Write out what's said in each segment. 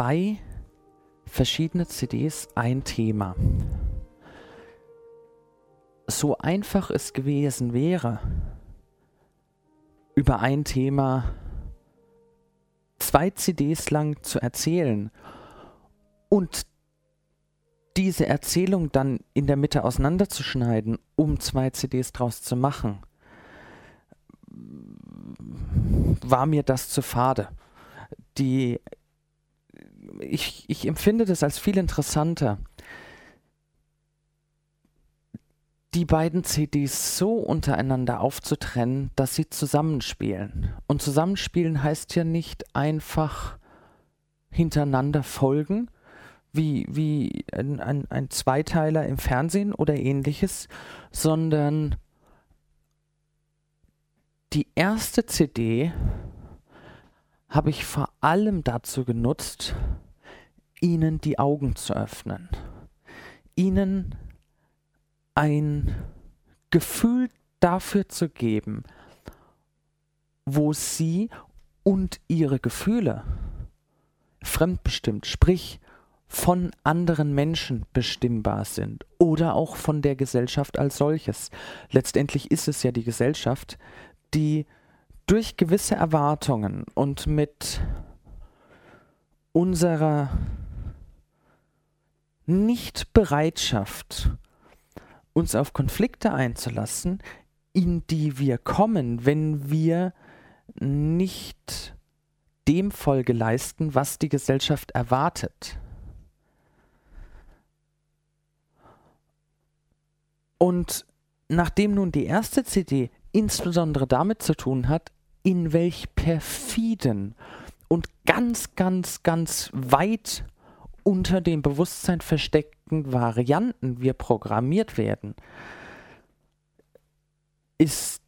zwei verschiedene CDs ein Thema. So einfach es gewesen wäre, über ein Thema zwei CDs lang zu erzählen und diese Erzählung dann in der Mitte auseinanderzuschneiden, um zwei CDs draus zu machen, war mir das zu fade. Die ich, ich empfinde das als viel interessanter, die beiden CDs so untereinander aufzutrennen, dass sie zusammenspielen. Und zusammenspielen heißt ja nicht einfach hintereinander folgen, wie, wie ein, ein, ein Zweiteiler im Fernsehen oder ähnliches, sondern die erste CD habe ich vor allem dazu genutzt, ihnen die Augen zu öffnen, ihnen ein Gefühl dafür zu geben, wo sie und ihre Gefühle fremdbestimmt, sprich von anderen Menschen bestimmbar sind oder auch von der Gesellschaft als solches. Letztendlich ist es ja die Gesellschaft, die durch gewisse Erwartungen und mit unserer Nichtbereitschaft, uns auf Konflikte einzulassen, in die wir kommen, wenn wir nicht dem Folge leisten, was die Gesellschaft erwartet. Und nachdem nun die erste CD insbesondere damit zu tun hat, in welch perfiden und ganz, ganz, ganz weit unter dem Bewusstsein versteckten Varianten wir programmiert werden, ist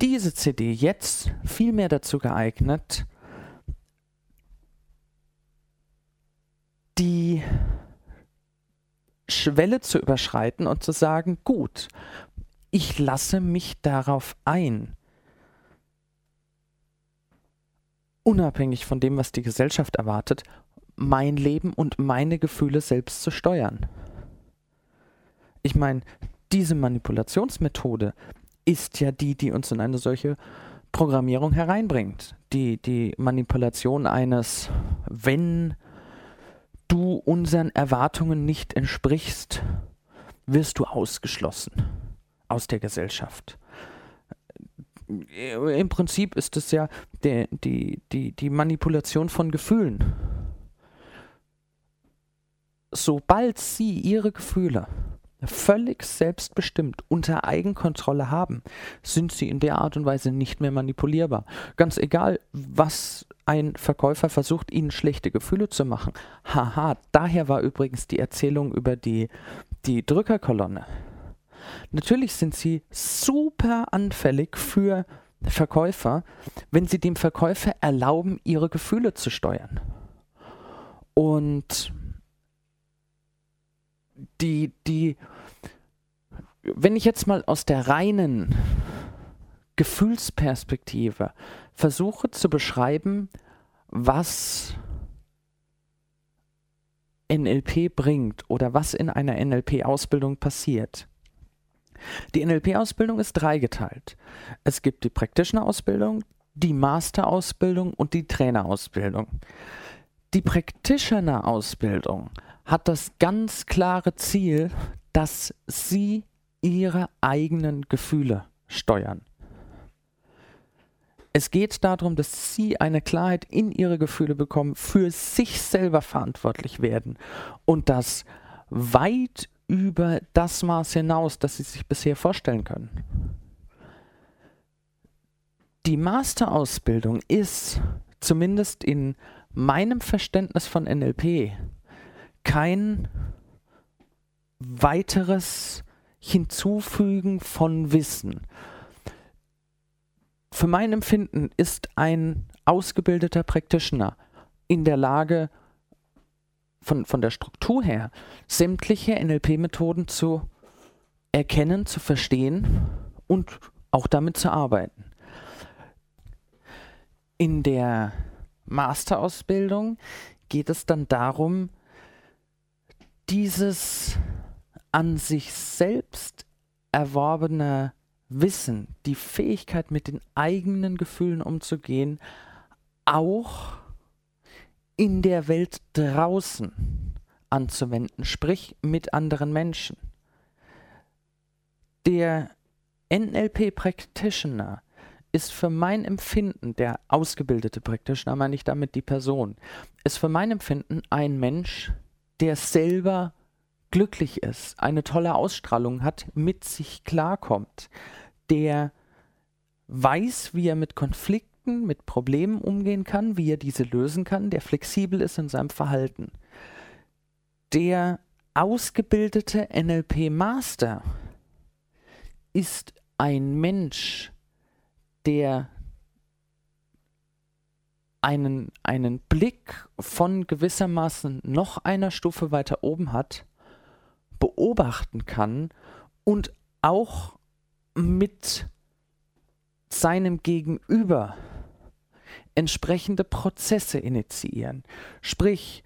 diese CD jetzt viel mehr dazu geeignet, die Schwelle zu überschreiten und zu sagen, gut, ich lasse mich darauf ein. Unabhängig von dem, was die Gesellschaft erwartet, mein Leben und meine Gefühle selbst zu steuern. Ich meine, diese Manipulationsmethode ist ja die, die uns in eine solche Programmierung hereinbringt. Die, die Manipulation eines, wenn du unseren Erwartungen nicht entsprichst, wirst du ausgeschlossen aus der Gesellschaft. Im Prinzip ist es ja die, die, die Manipulation von Gefühlen. Sobald sie ihre Gefühle völlig selbstbestimmt unter Eigenkontrolle haben, sind sie in der Art und Weise nicht mehr manipulierbar. Ganz egal, was ein Verkäufer versucht, ihnen schlechte Gefühle zu machen. Haha, daher war übrigens die Erzählung über die, die Drückerkolonne. Natürlich sind sie super anfällig für Verkäufer, wenn sie dem Verkäufer erlauben, ihre Gefühle zu steuern. Und die, die, wenn ich jetzt mal aus der reinen Gefühlsperspektive versuche zu beschreiben, was NLP bringt oder was in einer NLP-Ausbildung passiert, die NLP-Ausbildung ist dreigeteilt. Es gibt die Practitioner-Ausbildung, die Master-Ausbildung und die Trainer-Ausbildung. Die Practitioner-Ausbildung hat das ganz klare Ziel, dass sie ihre eigenen Gefühle steuern. Es geht darum, dass sie eine Klarheit in ihre Gefühle bekommen, für sich selber verantwortlich werden und das weit über das Maß hinaus, das sie sich bisher vorstellen können. Die Masterausbildung ist, zumindest in meinem Verständnis von NLP, kein weiteres Hinzufügen von Wissen. Für mein Empfinden ist ein ausgebildeter Practitioner in der Lage, von, von der Struktur her sämtliche NLP-Methoden zu erkennen, zu verstehen und auch damit zu arbeiten. In der Masterausbildung geht es dann darum, dieses an sich selbst erworbene Wissen, die Fähigkeit mit den eigenen Gefühlen umzugehen, auch in der Welt draußen anzuwenden, sprich mit anderen Menschen. Der NLP Practitioner ist für mein Empfinden, der ausgebildete Practitioner, meine ich damit die Person, ist für mein Empfinden ein Mensch, der selber glücklich ist, eine tolle Ausstrahlung hat, mit sich klarkommt, der weiß, wie er mit Konflikten, mit Problemen umgehen kann, wie er diese lösen kann, der flexibel ist in seinem Verhalten. Der ausgebildete NLP-Master ist ein Mensch, der einen, einen Blick von gewissermaßen noch einer Stufe weiter oben hat, beobachten kann und auch mit seinem Gegenüber entsprechende Prozesse initiieren. Sprich,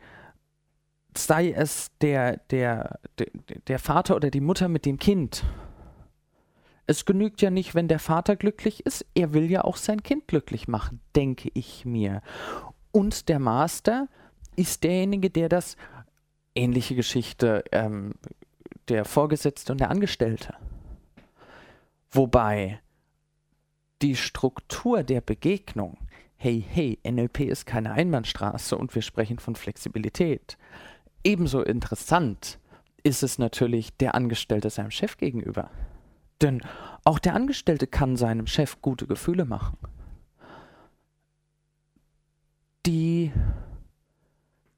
sei es der, der, der, der Vater oder die Mutter mit dem Kind. Es genügt ja nicht, wenn der Vater glücklich ist, er will ja auch sein Kind glücklich machen, denke ich mir. Und der Master ist derjenige, der das, ähnliche Geschichte, ähm, der Vorgesetzte und der Angestellte. Wobei die Struktur der Begegnung, hey, hey, NLP ist keine Einbahnstraße und wir sprechen von Flexibilität. Ebenso interessant ist es natürlich der Angestellte seinem Chef gegenüber. Denn auch der Angestellte kann seinem Chef gute Gefühle machen. Die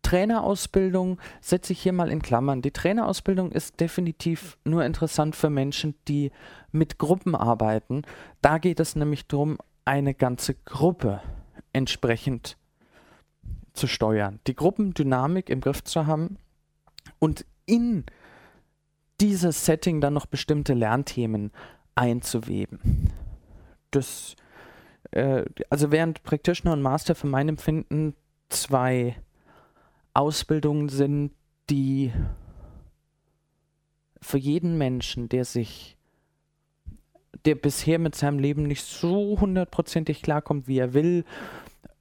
Trainerausbildung setze ich hier mal in Klammern. Die Trainerausbildung ist definitiv nur interessant für Menschen, die mit Gruppen arbeiten. Da geht es nämlich darum, eine ganze Gruppe entsprechend zu steuern, die Gruppendynamik im Griff zu haben und in dieses Setting dann noch bestimmte Lernthemen einzuweben. Das, äh, also während Practitioner und Master für mein Empfinden zwei Ausbildungen sind, die für jeden Menschen, der sich, der bisher mit seinem Leben nicht so hundertprozentig klarkommt, wie er will,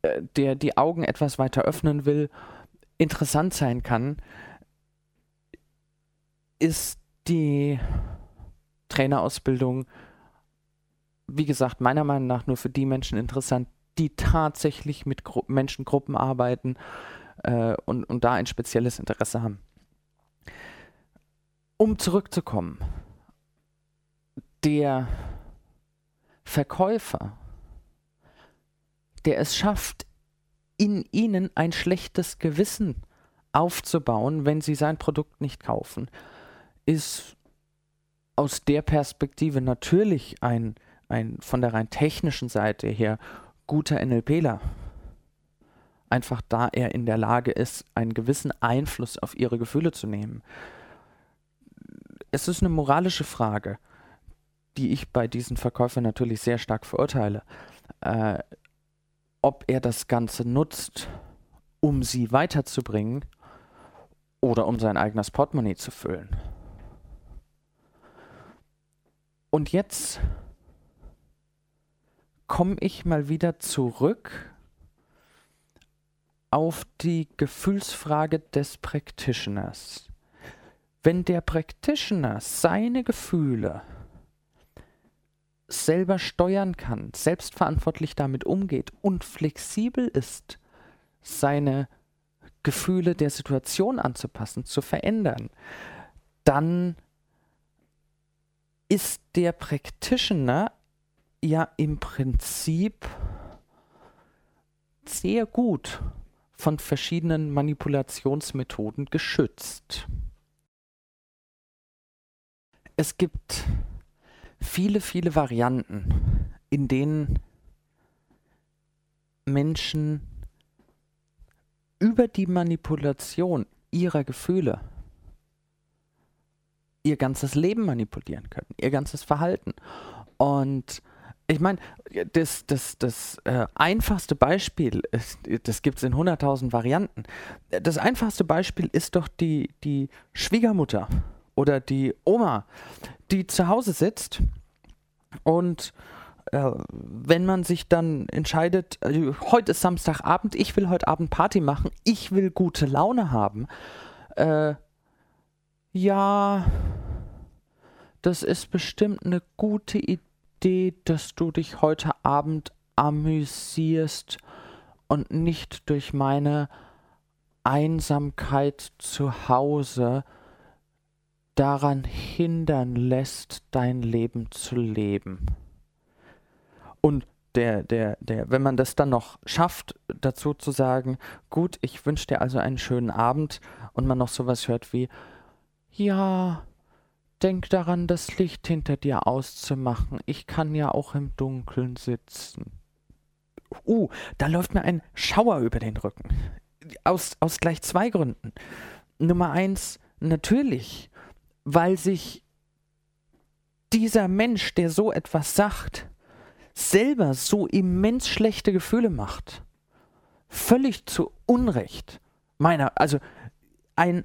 äh, der die Augen etwas weiter öffnen will, interessant sein kann, ist die Trainerausbildung, wie gesagt, meiner Meinung nach nur für die Menschen interessant, die tatsächlich mit Gru Menschengruppen arbeiten, äh, und, und da ein spezielles Interesse haben. Um zurückzukommen, der Verkäufer, der es schafft, in ihnen ein schlechtes Gewissen aufzubauen, wenn sie sein Produkt nicht kaufen, ist aus der Perspektive natürlich ein, ein von der rein technischen Seite her guter NLPler einfach da er in der Lage ist, einen gewissen Einfluss auf ihre Gefühle zu nehmen. Es ist eine moralische Frage, die ich bei diesen Verkäufern natürlich sehr stark verurteile. Äh, ob er das Ganze nutzt, um sie weiterzubringen oder um sein eigenes Portemonnaie zu füllen. Und jetzt komme ich mal wieder zurück auf die Gefühlsfrage des Practitioners. Wenn der Practitioner seine Gefühle selber steuern kann, selbstverantwortlich damit umgeht und flexibel ist, seine Gefühle der Situation anzupassen, zu verändern, dann ist der Practitioner ja im Prinzip sehr gut von verschiedenen Manipulationsmethoden geschützt. Es gibt viele, viele Varianten, in denen Menschen über die Manipulation ihrer Gefühle ihr ganzes Leben manipulieren können, ihr ganzes Verhalten. Und ich meine, das, das, das äh, einfachste Beispiel, ist, das gibt es in 100.000 Varianten. Das einfachste Beispiel ist doch die, die Schwiegermutter oder die Oma, die zu Hause sitzt und äh, wenn man sich dann entscheidet, äh, heute ist Samstagabend, ich will heute Abend Party machen, ich will gute Laune haben, äh, ja, das ist bestimmt eine gute Idee, dass du dich heute Abend amüsierst und nicht durch meine Einsamkeit zu Hause daran hindern lässt, dein Leben zu leben. Und der, der, der, wenn man das dann noch schafft, dazu zu sagen, gut, ich wünsche dir also einen schönen Abend und man noch sowas hört wie, ja, denk daran, das Licht hinter dir auszumachen. Ich kann ja auch im Dunkeln sitzen. Uh, da läuft mir ein Schauer über den Rücken. Aus, aus gleich zwei Gründen. Nummer eins, natürlich weil sich dieser Mensch, der so etwas sagt, selber so immens schlechte Gefühle macht. Völlig zu Unrecht. Meiner, also ein,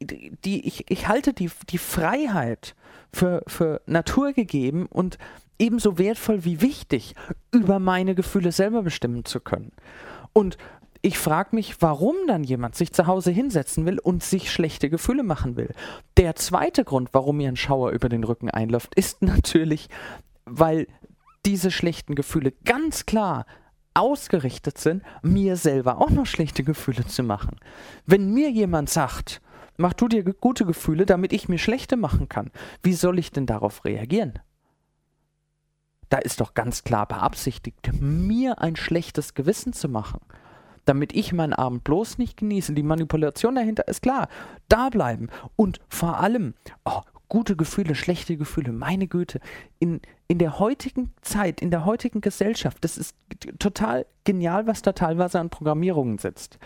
die, die, ich, ich halte die, die Freiheit für, für naturgegeben und ebenso wertvoll wie wichtig, über meine Gefühle selber bestimmen zu können. Und ich frage mich, warum dann jemand sich zu Hause hinsetzen will und sich schlechte Gefühle machen will. Der zweite Grund, warum mir ein Schauer über den Rücken einläuft, ist natürlich, weil diese schlechten Gefühle ganz klar ausgerichtet sind, mir selber auch noch schlechte Gefühle zu machen. Wenn mir jemand sagt, mach du dir gute Gefühle, damit ich mir schlechte machen kann, wie soll ich denn darauf reagieren? Da ist doch ganz klar beabsichtigt, mir ein schlechtes Gewissen zu machen damit ich meinen Abend bloß nicht genieße. Die Manipulation dahinter ist klar. Da bleiben. Und vor allem, oh, gute Gefühle, schlechte Gefühle, meine Güte, in, in der heutigen Zeit, in der heutigen Gesellschaft, das ist total genial, was da teilweise an Programmierungen sitzt.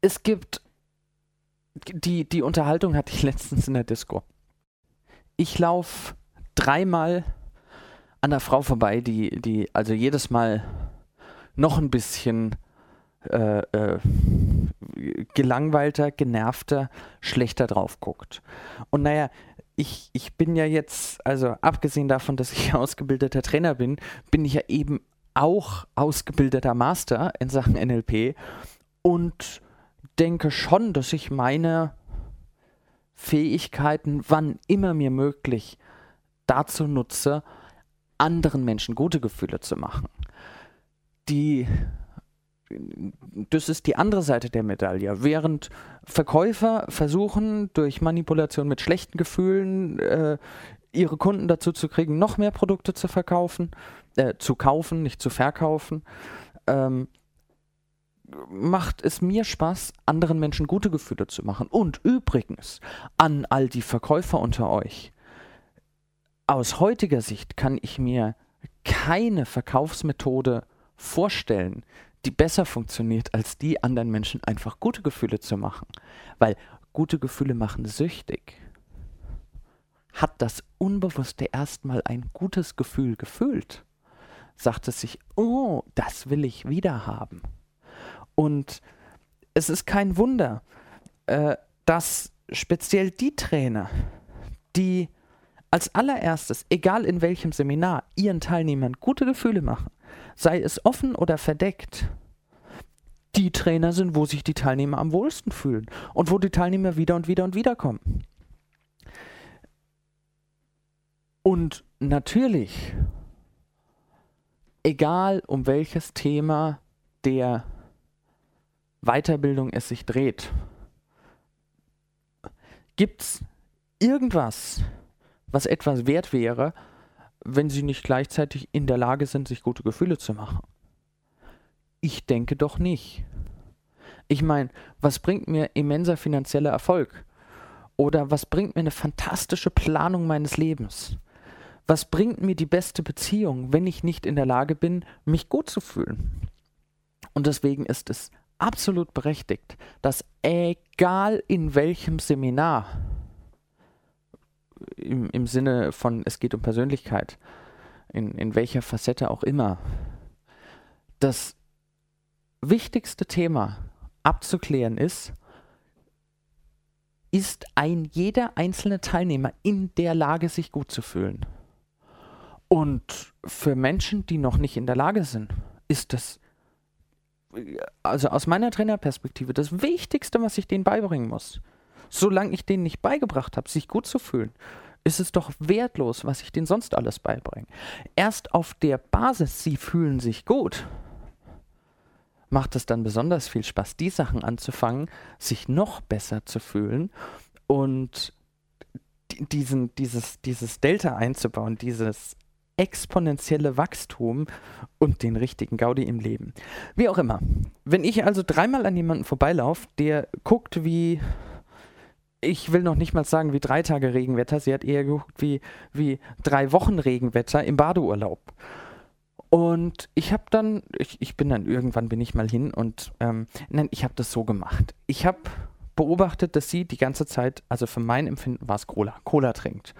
Es gibt, die, die Unterhaltung hatte ich letztens in der Disco. Ich laufe dreimal an der Frau vorbei, die, die also jedes Mal noch ein bisschen äh, äh, gelangweilter, genervter, schlechter drauf guckt. Und naja, ich, ich bin ja jetzt, also abgesehen davon, dass ich ausgebildeter Trainer bin, bin ich ja eben auch ausgebildeter Master in Sachen NLP und denke schon, dass ich meine Fähigkeiten, wann immer mir möglich, dazu nutze, anderen Menschen gute Gefühle zu machen. Die das ist die andere Seite der Medaille. Während Verkäufer versuchen, durch Manipulation mit schlechten Gefühlen äh, ihre Kunden dazu zu kriegen, noch mehr Produkte zu verkaufen, äh, zu kaufen, nicht zu verkaufen, ähm, macht es mir Spaß, anderen Menschen gute Gefühle zu machen. Und übrigens, an all die Verkäufer unter euch, aus heutiger Sicht kann ich mir keine Verkaufsmethode vorstellen, die besser funktioniert, als die anderen Menschen einfach gute Gefühle zu machen. Weil gute Gefühle machen süchtig. Hat das Unbewusste erstmal ein gutes Gefühl gefühlt, sagt es sich, oh, das will ich wieder haben. Und es ist kein Wunder, äh, dass speziell die Trainer, die als allererstes, egal in welchem Seminar, ihren Teilnehmern gute Gefühle machen, sei es offen oder verdeckt, die Trainer sind, wo sich die Teilnehmer am wohlsten fühlen und wo die Teilnehmer wieder und wieder und wieder kommen. Und natürlich, egal um welches Thema der Weiterbildung es sich dreht, gibt es irgendwas, was etwas wert wäre, wenn sie nicht gleichzeitig in der Lage sind, sich gute Gefühle zu machen? Ich denke doch nicht. Ich meine, was bringt mir immenser finanzieller Erfolg? Oder was bringt mir eine fantastische Planung meines Lebens? Was bringt mir die beste Beziehung, wenn ich nicht in der Lage bin, mich gut zu fühlen? Und deswegen ist es absolut berechtigt, dass egal in welchem Seminar im, im Sinne von, es geht um Persönlichkeit, in, in welcher Facette auch immer. Das wichtigste Thema abzuklären ist, ist ein jeder einzelne Teilnehmer in der Lage, sich gut zu fühlen. Und für Menschen, die noch nicht in der Lage sind, ist das, also aus meiner Trainerperspektive, das Wichtigste, was ich denen beibringen muss. Solange ich denen nicht beigebracht habe, sich gut zu fühlen, ist es doch wertlos, was ich denen sonst alles beibringe. Erst auf der Basis, sie fühlen sich gut, macht es dann besonders viel Spaß, die Sachen anzufangen, sich noch besser zu fühlen und diesen, dieses, dieses Delta einzubauen, dieses exponentielle Wachstum und den richtigen Gaudi im Leben. Wie auch immer. Wenn ich also dreimal an jemanden vorbeilaufe, der guckt wie, ich will noch nicht mal sagen wie drei Tage Regenwetter, sie hat eher geguckt wie, wie drei Wochen Regenwetter im Badeurlaub. Und ich habe dann, ich, ich bin dann irgendwann bin ich mal hin und ähm, nein, ich habe das so gemacht. Ich habe beobachtet, dass sie die ganze Zeit, also für mein Empfinden war es Cola, Cola trinkt.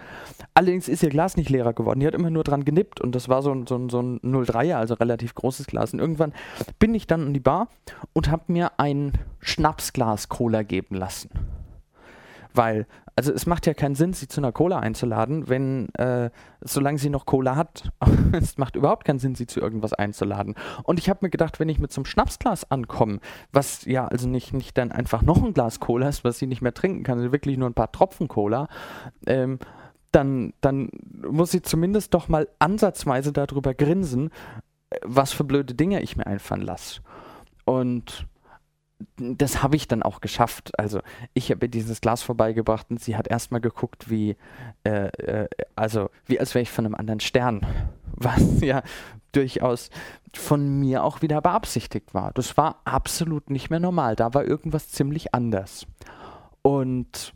Allerdings ist ihr Glas nicht leerer geworden. Die hat immer nur dran genippt und das war so ein, so so ein 03er, also relativ großes Glas. Und irgendwann bin ich dann in die Bar und habe mir ein Schnapsglas Cola geben lassen. Weil, also es macht ja keinen Sinn, sie zu einer Cola einzuladen, wenn, äh, solange sie noch Cola hat, es macht überhaupt keinen Sinn, sie zu irgendwas einzuladen. Und ich habe mir gedacht, wenn ich mit so einem Schnapsglas ankomme, was ja also nicht, nicht dann einfach noch ein Glas Cola ist, was sie nicht mehr trinken kann, also wirklich nur ein paar Tropfen Cola, ähm, dann, dann muss sie zumindest doch mal ansatzweise darüber grinsen, äh, was für blöde Dinge ich mir einfallen lasse. Und das habe ich dann auch geschafft. Also ich habe dieses Glas vorbeigebracht und sie hat erstmal geguckt, wie, äh, äh, also wie als wäre ich von einem anderen Stern, was ja durchaus von mir auch wieder beabsichtigt war. Das war absolut nicht mehr normal. Da war irgendwas ziemlich anders. Und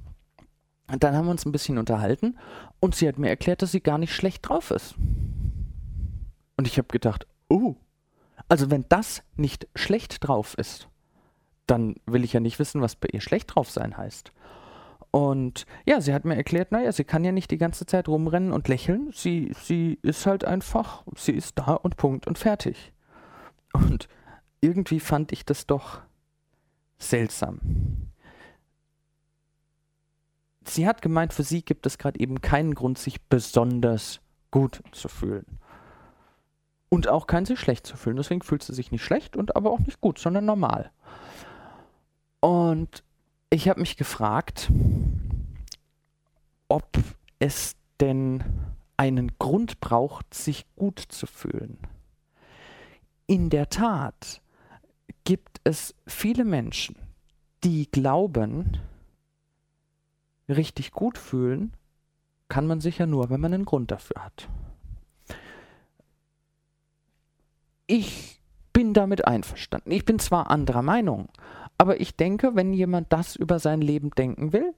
dann haben wir uns ein bisschen unterhalten und sie hat mir erklärt, dass sie gar nicht schlecht drauf ist. Und ich habe gedacht, oh, also wenn das nicht schlecht drauf ist, dann will ich ja nicht wissen, was bei ihr schlecht drauf sein heißt. Und ja, sie hat mir erklärt, naja, sie kann ja nicht die ganze Zeit rumrennen und lächeln. Sie, sie ist halt einfach, sie ist da und Punkt und fertig. Und irgendwie fand ich das doch seltsam. Sie hat gemeint, für sie gibt es gerade eben keinen Grund, sich besonders gut zu fühlen. Und auch keinen sich schlecht zu fühlen. Deswegen fühlt sie sich nicht schlecht und aber auch nicht gut, sondern normal. Und ich habe mich gefragt, ob es denn einen Grund braucht, sich gut zu fühlen. In der Tat gibt es viele Menschen, die glauben, richtig gut fühlen kann man sich ja nur, wenn man einen Grund dafür hat. Ich bin damit einverstanden. Ich bin zwar anderer Meinung, aber ich denke, wenn jemand das über sein Leben denken will,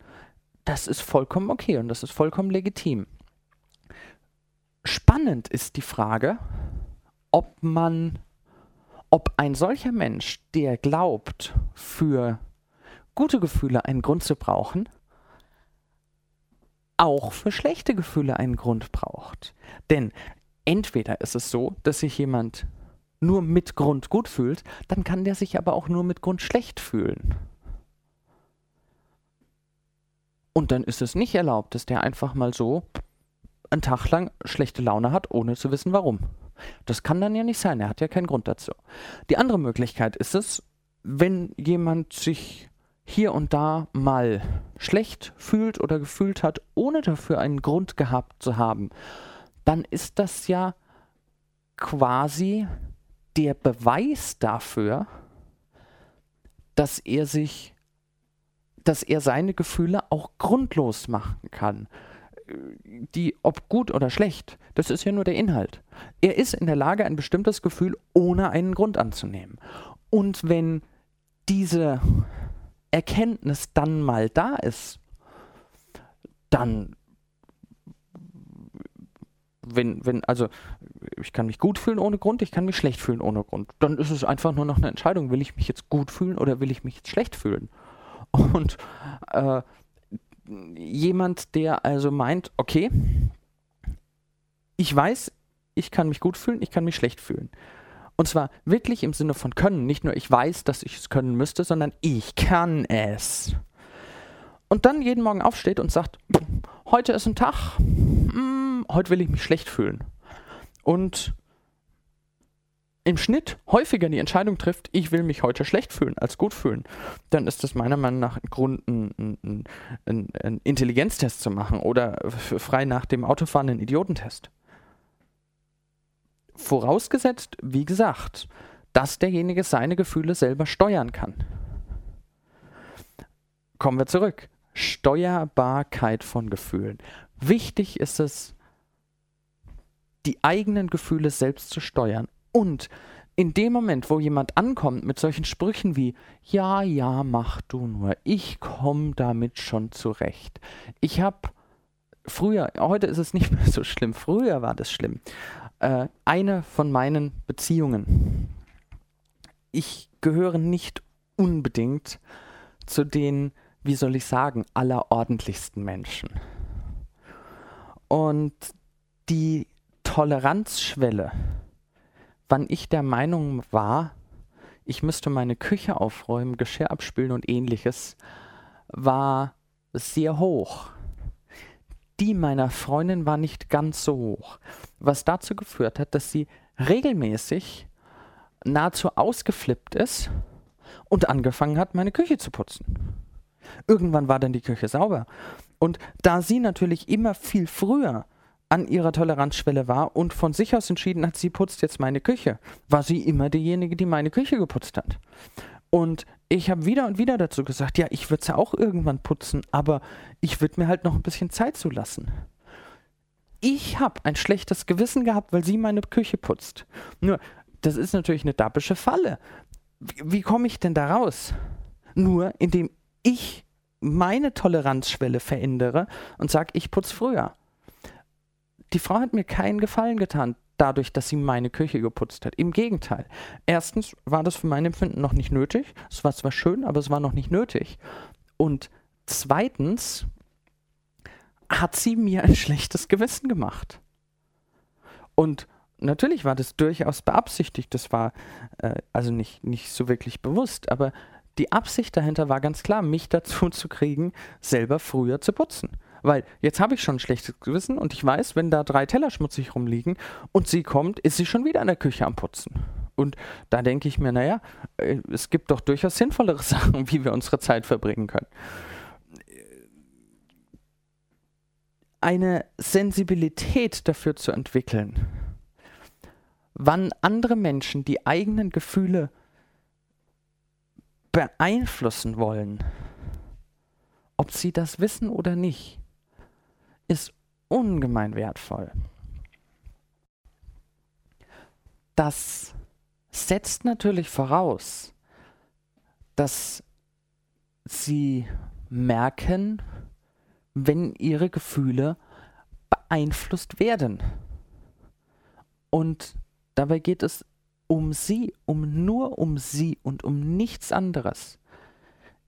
das ist vollkommen okay und das ist vollkommen legitim. Spannend ist die Frage, ob man, ob ein solcher Mensch, der glaubt, für gute Gefühle einen Grund zu brauchen, auch für schlechte Gefühle einen Grund braucht. Denn entweder ist es so, dass sich jemand nur mit Grund gut fühlt, dann kann der sich aber auch nur mit Grund schlecht fühlen. Und dann ist es nicht erlaubt, dass der einfach mal so einen Tag lang schlechte Laune hat, ohne zu wissen warum. Das kann dann ja nicht sein, er hat ja keinen Grund dazu. Die andere Möglichkeit ist es, wenn jemand sich hier und da mal schlecht fühlt oder gefühlt hat, ohne dafür einen Grund gehabt zu haben, dann ist das ja quasi der Beweis dafür, dass er sich, dass er seine Gefühle auch grundlos machen kann. Die, ob gut oder schlecht, das ist ja nur der Inhalt. Er ist in der Lage, ein bestimmtes Gefühl ohne einen Grund anzunehmen. Und wenn diese Erkenntnis dann mal da ist, dann wenn, wenn, also ich kann mich gut fühlen ohne Grund, ich kann mich schlecht fühlen ohne Grund. Dann ist es einfach nur noch eine Entscheidung, will ich mich jetzt gut fühlen oder will ich mich jetzt schlecht fühlen? Und äh, jemand, der also meint, okay, ich weiß, ich kann mich gut fühlen, ich kann mich schlecht fühlen. Und zwar wirklich im Sinne von können. Nicht nur ich weiß, dass ich es können müsste, sondern ich kann es. Und dann jeden Morgen aufsteht und sagt, heute ist ein Tag, hm, heute will ich mich schlecht fühlen. Und im Schnitt häufiger die Entscheidung trifft, ich will mich heute schlecht fühlen als gut fühlen, dann ist das meiner Meinung nach ein Grund, einen, einen Intelligenztest zu machen oder frei nach dem Autofahren einen Idiotentest. Vorausgesetzt, wie gesagt, dass derjenige seine Gefühle selber steuern kann. Kommen wir zurück. Steuerbarkeit von Gefühlen. Wichtig ist es, die eigenen Gefühle selbst zu steuern und in dem Moment, wo jemand ankommt mit solchen Sprüchen wie, ja, ja, mach du nur, ich komme damit schon zurecht. Ich habe früher, heute ist es nicht mehr so schlimm, früher war das schlimm, äh, eine von meinen Beziehungen. Ich gehöre nicht unbedingt zu den, wie soll ich sagen, allerordentlichsten Menschen. Und die Toleranzschwelle, wann ich der Meinung war, ich müsste meine Küche aufräumen, Geschirr abspülen und ähnliches, war sehr hoch. Die meiner Freundin war nicht ganz so hoch, was dazu geführt hat, dass sie regelmäßig nahezu ausgeflippt ist und angefangen hat, meine Küche zu putzen. Irgendwann war dann die Küche sauber. Und da sie natürlich immer viel früher an ihrer Toleranzschwelle war und von sich aus entschieden hat, sie putzt jetzt meine Küche, war sie immer diejenige, die meine Küche geputzt hat. Und ich habe wieder und wieder dazu gesagt, ja, ich würde es ja auch irgendwann putzen, aber ich würde mir halt noch ein bisschen Zeit zulassen. Ich habe ein schlechtes Gewissen gehabt, weil sie meine Küche putzt. Nur, das ist natürlich eine dabische Falle. Wie, wie komme ich denn da raus? Nur indem ich meine Toleranzschwelle verändere und sage, ich putze früher die Frau hat mir keinen Gefallen getan, dadurch, dass sie meine Küche geputzt hat. Im Gegenteil. Erstens war das für mein Empfinden noch nicht nötig. Es war zwar schön, aber es war noch nicht nötig. Und zweitens hat sie mir ein schlechtes Gewissen gemacht. Und natürlich war das durchaus beabsichtigt. Das war äh, also nicht, nicht so wirklich bewusst, aber die Absicht dahinter war ganz klar, mich dazu zu kriegen, selber früher zu putzen. Weil jetzt habe ich schon ein schlechtes Gewissen und ich weiß, wenn da drei Teller schmutzig rumliegen und sie kommt, ist sie schon wieder in der Küche am Putzen. Und da denke ich mir, naja, äh, es gibt doch durchaus sinnvollere Sachen, wie wir unsere Zeit verbringen können. Eine Sensibilität dafür zu entwickeln, wann andere Menschen die eigenen Gefühle beeinflussen wollen, ob sie das wissen oder nicht, ist ungemein wertvoll. Das setzt natürlich voraus, dass sie merken, wenn ihre Gefühle beeinflusst werden. Und dabei geht es um sie, um nur um sie und um nichts anderes.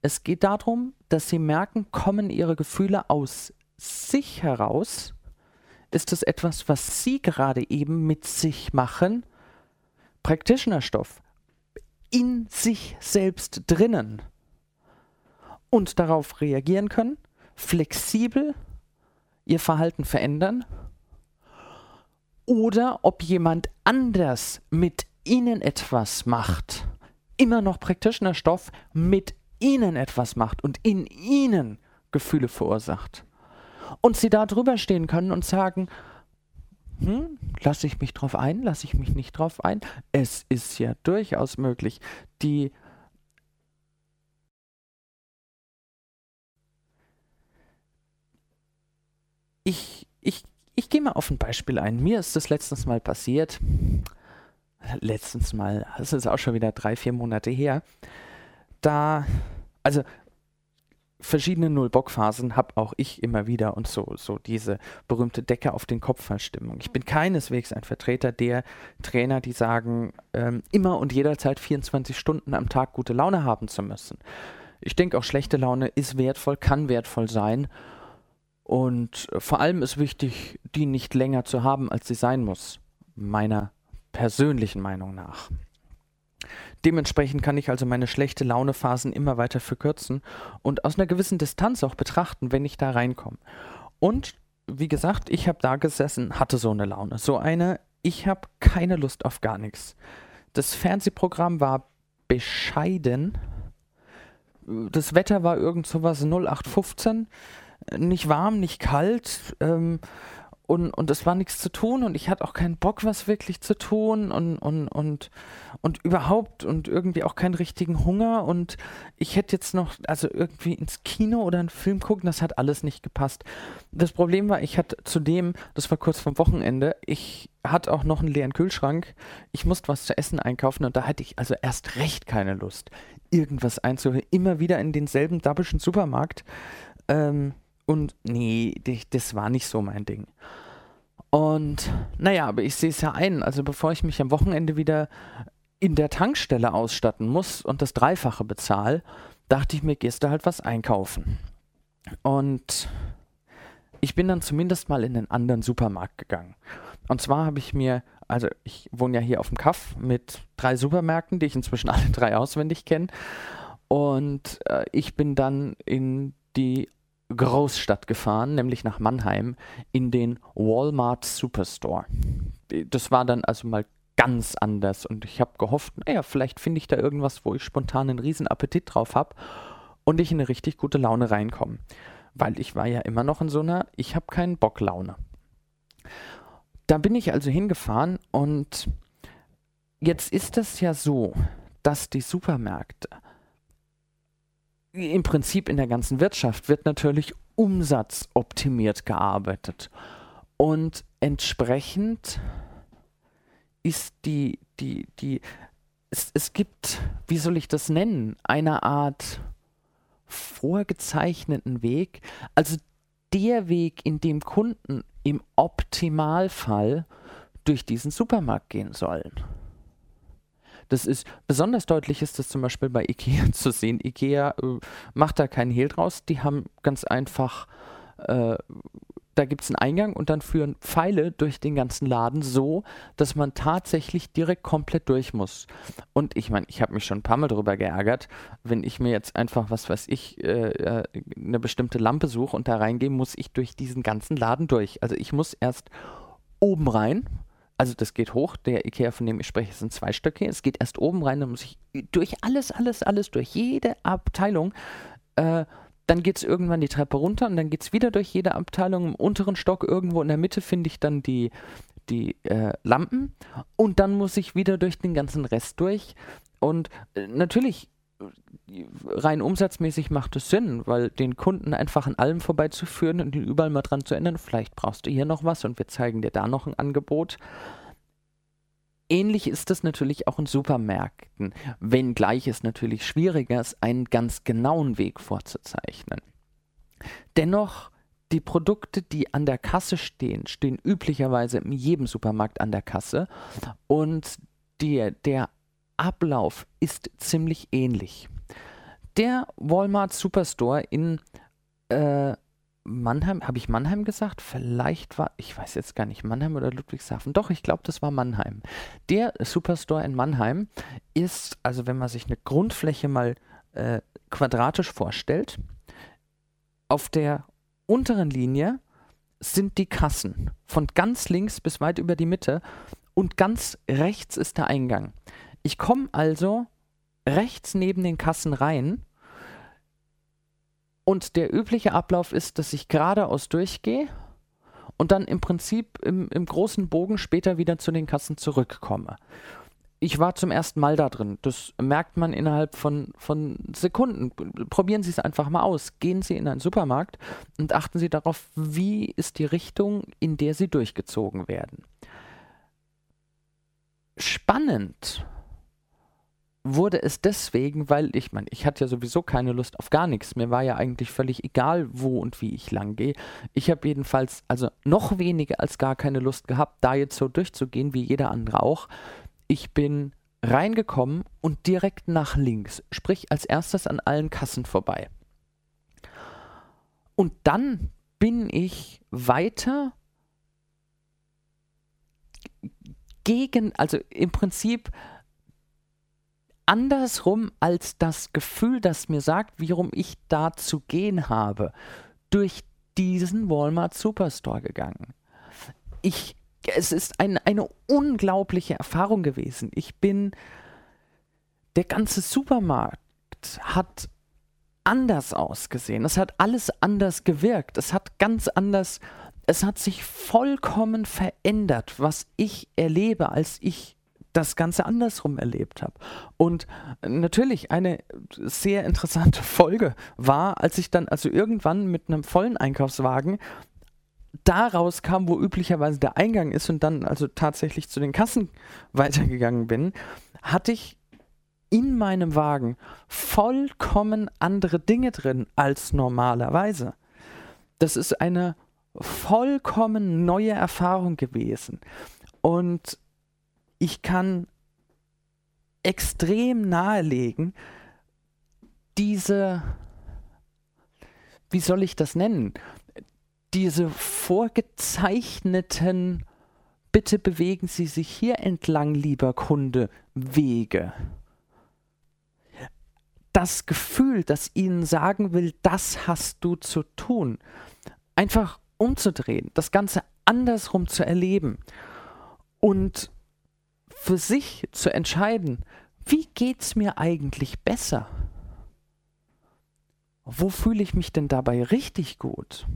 Es geht darum, dass sie merken, kommen ihre Gefühle aus sich heraus? Ist es etwas, was Sie gerade eben mit sich machen? Practitioner-Stoff in sich selbst drinnen und darauf reagieren können, flexibel ihr Verhalten verändern oder ob jemand anders mit ihnen etwas macht, immer noch Practitioner-Stoff mit ihnen etwas macht und in ihnen Gefühle verursacht und sie da drüber stehen können und sagen, hm, lasse ich mich drauf ein, lasse ich mich nicht drauf ein. Es ist ja durchaus möglich, die ich, ich, ich gehe mal auf ein Beispiel ein. Mir ist das letztens mal passiert. Letztens mal, das ist auch schon wieder drei, vier Monate her. Da, also verschiedene Null-Bock-Phasen habe auch ich immer wieder und so, so diese berühmte Decke auf den Kopf-Verstimmung. Ich bin keineswegs ein Vertreter der Trainer, die sagen, ähm, immer und jederzeit 24 Stunden am Tag gute Laune haben zu müssen. ich denke auch schlechte Laune ist wertvoll, kann wertvoll sein. Und vor allem ist wichtig, die nicht länger zu haben, als sie sein muss. Meiner persönlichen Meinung nach. Dementsprechend kann ich also meine schlechte Launephasen immer weiter verkürzen und aus einer gewissen Distanz auch betrachten, wenn ich da reinkomme. Und wie gesagt, ich habe da gesessen, hatte so eine Laune. So eine, ich habe keine Lust auf gar nichts. Das Fernsehprogramm war bescheiden. Das Wetter war irgend sowas 0815. Nicht warm, nicht kalt. Ähm, und, und es war nichts zu tun und ich hatte auch keinen Bock, was wirklich zu tun und, und, und, und überhaupt und irgendwie auch keinen richtigen Hunger und ich hätte jetzt noch, also irgendwie ins Kino oder einen Film gucken, das hat alles nicht gepasst. Das Problem war, ich hatte zudem, das war kurz vom Wochenende, ich hatte auch noch einen leeren Kühlschrank, ich musste was zu essen einkaufen und da hatte ich also erst recht keine Lust, irgendwas einzuholen, immer wieder in denselben dabbischen Supermarkt. Ähm, und nee, das war nicht so mein Ding. Und naja, aber ich sehe es ja ein. Also bevor ich mich am Wochenende wieder in der Tankstelle ausstatten muss und das Dreifache bezahle, dachte ich mir, gehst du halt was einkaufen. Und ich bin dann zumindest mal in einen anderen Supermarkt gegangen. Und zwar habe ich mir, also ich wohne ja hier auf dem Kaff mit drei Supermärkten, die ich inzwischen alle drei auswendig kenne. Und äh, ich bin dann in die Großstadt gefahren, nämlich nach Mannheim, in den Walmart Superstore. Das war dann also mal ganz anders und ich habe gehofft, naja, vielleicht finde ich da irgendwas, wo ich spontan einen riesen Appetit drauf habe und ich in eine richtig gute Laune reinkomme. Weil ich war ja immer noch in so einer, ich habe keinen Bock Laune. Da bin ich also hingefahren und jetzt ist es ja so, dass die Supermärkte im Prinzip in der ganzen Wirtschaft wird natürlich umsatzoptimiert gearbeitet. Und entsprechend ist die, die, die, es, es gibt, wie soll ich das nennen, eine Art vorgezeichneten Weg, also der Weg, in dem Kunden im Optimalfall durch diesen Supermarkt gehen sollen. Das ist besonders deutlich ist das zum Beispiel bei Ikea zu sehen. Ikea äh, macht da keinen Hehl draus. Die haben ganz einfach äh, da gibt es einen Eingang und dann führen Pfeile durch den ganzen Laden so, dass man tatsächlich direkt komplett durch muss. Und ich meine, ich habe mich schon ein paar Mal darüber geärgert, wenn ich mir jetzt einfach, was weiß ich, äh, äh, eine bestimmte Lampe suche und da reingehe, muss ich durch diesen ganzen Laden durch. Also ich muss erst oben rein, also das geht hoch, der Ikea, von dem ich spreche, sind zwei Stöcke. Es geht erst oben rein, dann muss ich durch alles, alles, alles, durch jede Abteilung. Äh, dann geht es irgendwann die Treppe runter und dann geht es wieder durch jede Abteilung. Im unteren Stock irgendwo in der Mitte finde ich dann die, die äh, Lampen und dann muss ich wieder durch den ganzen Rest durch. Und äh, natürlich rein umsatzmäßig macht es Sinn, weil den Kunden einfach an allem vorbeizuführen und ihn überall mal dran zu ändern, vielleicht brauchst du hier noch was und wir zeigen dir da noch ein Angebot. Ähnlich ist es natürlich auch in Supermärkten, wenngleich es natürlich schwieriger ist, einen ganz genauen Weg vorzuzeichnen. Dennoch, die Produkte, die an der Kasse stehen, stehen üblicherweise in jedem Supermarkt an der Kasse und die, der Ablauf ist ziemlich ähnlich. Der Walmart Superstore in äh, Mannheim, habe ich Mannheim gesagt? Vielleicht war, ich weiß jetzt gar nicht, Mannheim oder Ludwigshafen. Doch, ich glaube, das war Mannheim. Der Superstore in Mannheim ist, also wenn man sich eine Grundfläche mal äh, quadratisch vorstellt, auf der unteren Linie sind die Kassen von ganz links bis weit über die Mitte und ganz rechts ist der Eingang. Ich komme also rechts neben den Kassen rein und der übliche Ablauf ist, dass ich geradeaus durchgehe und dann im Prinzip im, im großen Bogen später wieder zu den Kassen zurückkomme. Ich war zum ersten Mal da drin. Das merkt man innerhalb von, von Sekunden. Probieren Sie es einfach mal aus. Gehen Sie in einen Supermarkt und achten Sie darauf, wie ist die Richtung, in der Sie durchgezogen werden. Spannend wurde es deswegen, weil ich meine, ich hatte ja sowieso keine Lust auf gar nichts. Mir war ja eigentlich völlig egal, wo und wie ich lang gehe. Ich habe jedenfalls also noch weniger als gar keine Lust gehabt, da jetzt so durchzugehen wie jeder andere auch. Ich bin reingekommen und direkt nach links, sprich als erstes an allen Kassen vorbei. Und dann bin ich weiter gegen, also im Prinzip andersrum als das Gefühl, das mir sagt, wie rum ich da zu gehen habe, durch diesen Walmart Superstore gegangen. Ich, es ist ein, eine unglaubliche Erfahrung gewesen. Ich bin, der ganze Supermarkt hat anders ausgesehen. Es hat alles anders gewirkt. Es hat ganz anders, es hat sich vollkommen verändert, was ich erlebe, als ich das Ganze andersrum erlebt habe. Und natürlich eine sehr interessante Folge war, als ich dann also irgendwann mit einem vollen Einkaufswagen da rauskam, wo üblicherweise der Eingang ist und dann also tatsächlich zu den Kassen weitergegangen bin, hatte ich in meinem Wagen vollkommen andere Dinge drin als normalerweise. Das ist eine vollkommen neue Erfahrung gewesen. Und ich kann extrem nahelegen, diese, wie soll ich das nennen, diese vorgezeichneten, bitte bewegen Sie sich hier entlang, lieber Kunde, Wege. Das Gefühl, das Ihnen sagen will, das hast du zu tun, einfach umzudrehen, das Ganze andersrum zu erleben und für sich zu entscheiden, wie geht's mir eigentlich besser? Wo fühle ich mich denn dabei richtig gut?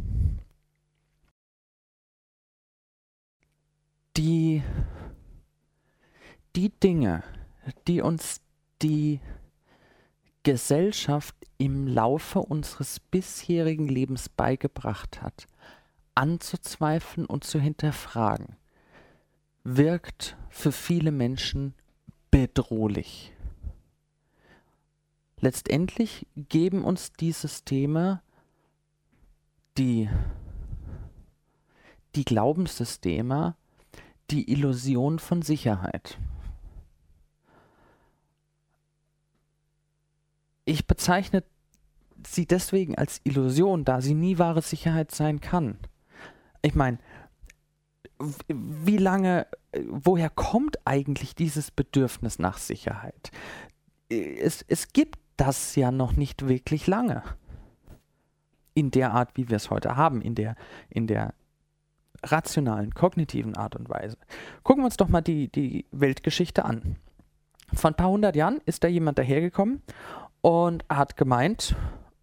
Die, die Dinge, die uns die Gesellschaft im Laufe unseres bisherigen Lebens beigebracht hat, anzuzweifeln und zu hinterfragen, wirkt für viele Menschen bedrohlich. Letztendlich geben uns die Systeme, die, die Glaubenssysteme, die Illusion von Sicherheit. Ich bezeichne sie deswegen als Illusion, da sie nie wahre Sicherheit sein kann. Ich meine, wie lange, woher kommt eigentlich dieses Bedürfnis nach Sicherheit? Es, es gibt das ja noch nicht wirklich lange. In der Art, wie wir es heute haben, in der, in der rationalen, kognitiven Art und Weise. Gucken wir uns doch mal die, die Weltgeschichte an. Vor ein paar hundert Jahren ist da jemand dahergekommen und hat gemeint,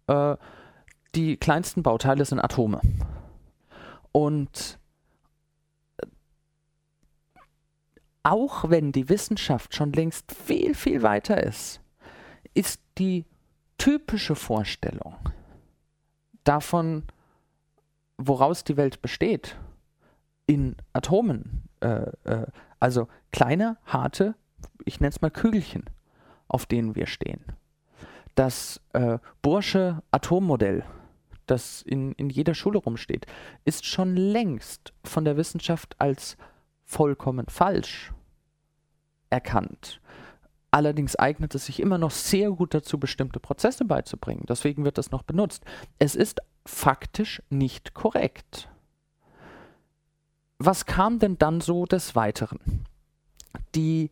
äh, die kleinsten Bauteile sind Atome. Und auch wenn die Wissenschaft schon längst viel, viel weiter ist, ist die typische Vorstellung davon, woraus die Welt besteht, in Atomen, äh, äh, also kleine, harte, ich nenne es mal Kügelchen, auf denen wir stehen. Das äh, Borsche Atommodell, das in, in jeder Schule rumsteht, ist schon längst von der Wissenschaft als vollkommen falsch erkannt. Allerdings eignet es sich immer noch sehr gut dazu, bestimmte Prozesse beizubringen. Deswegen wird das noch benutzt. Es ist faktisch nicht korrekt. Was kam denn dann so des Weiteren? Die,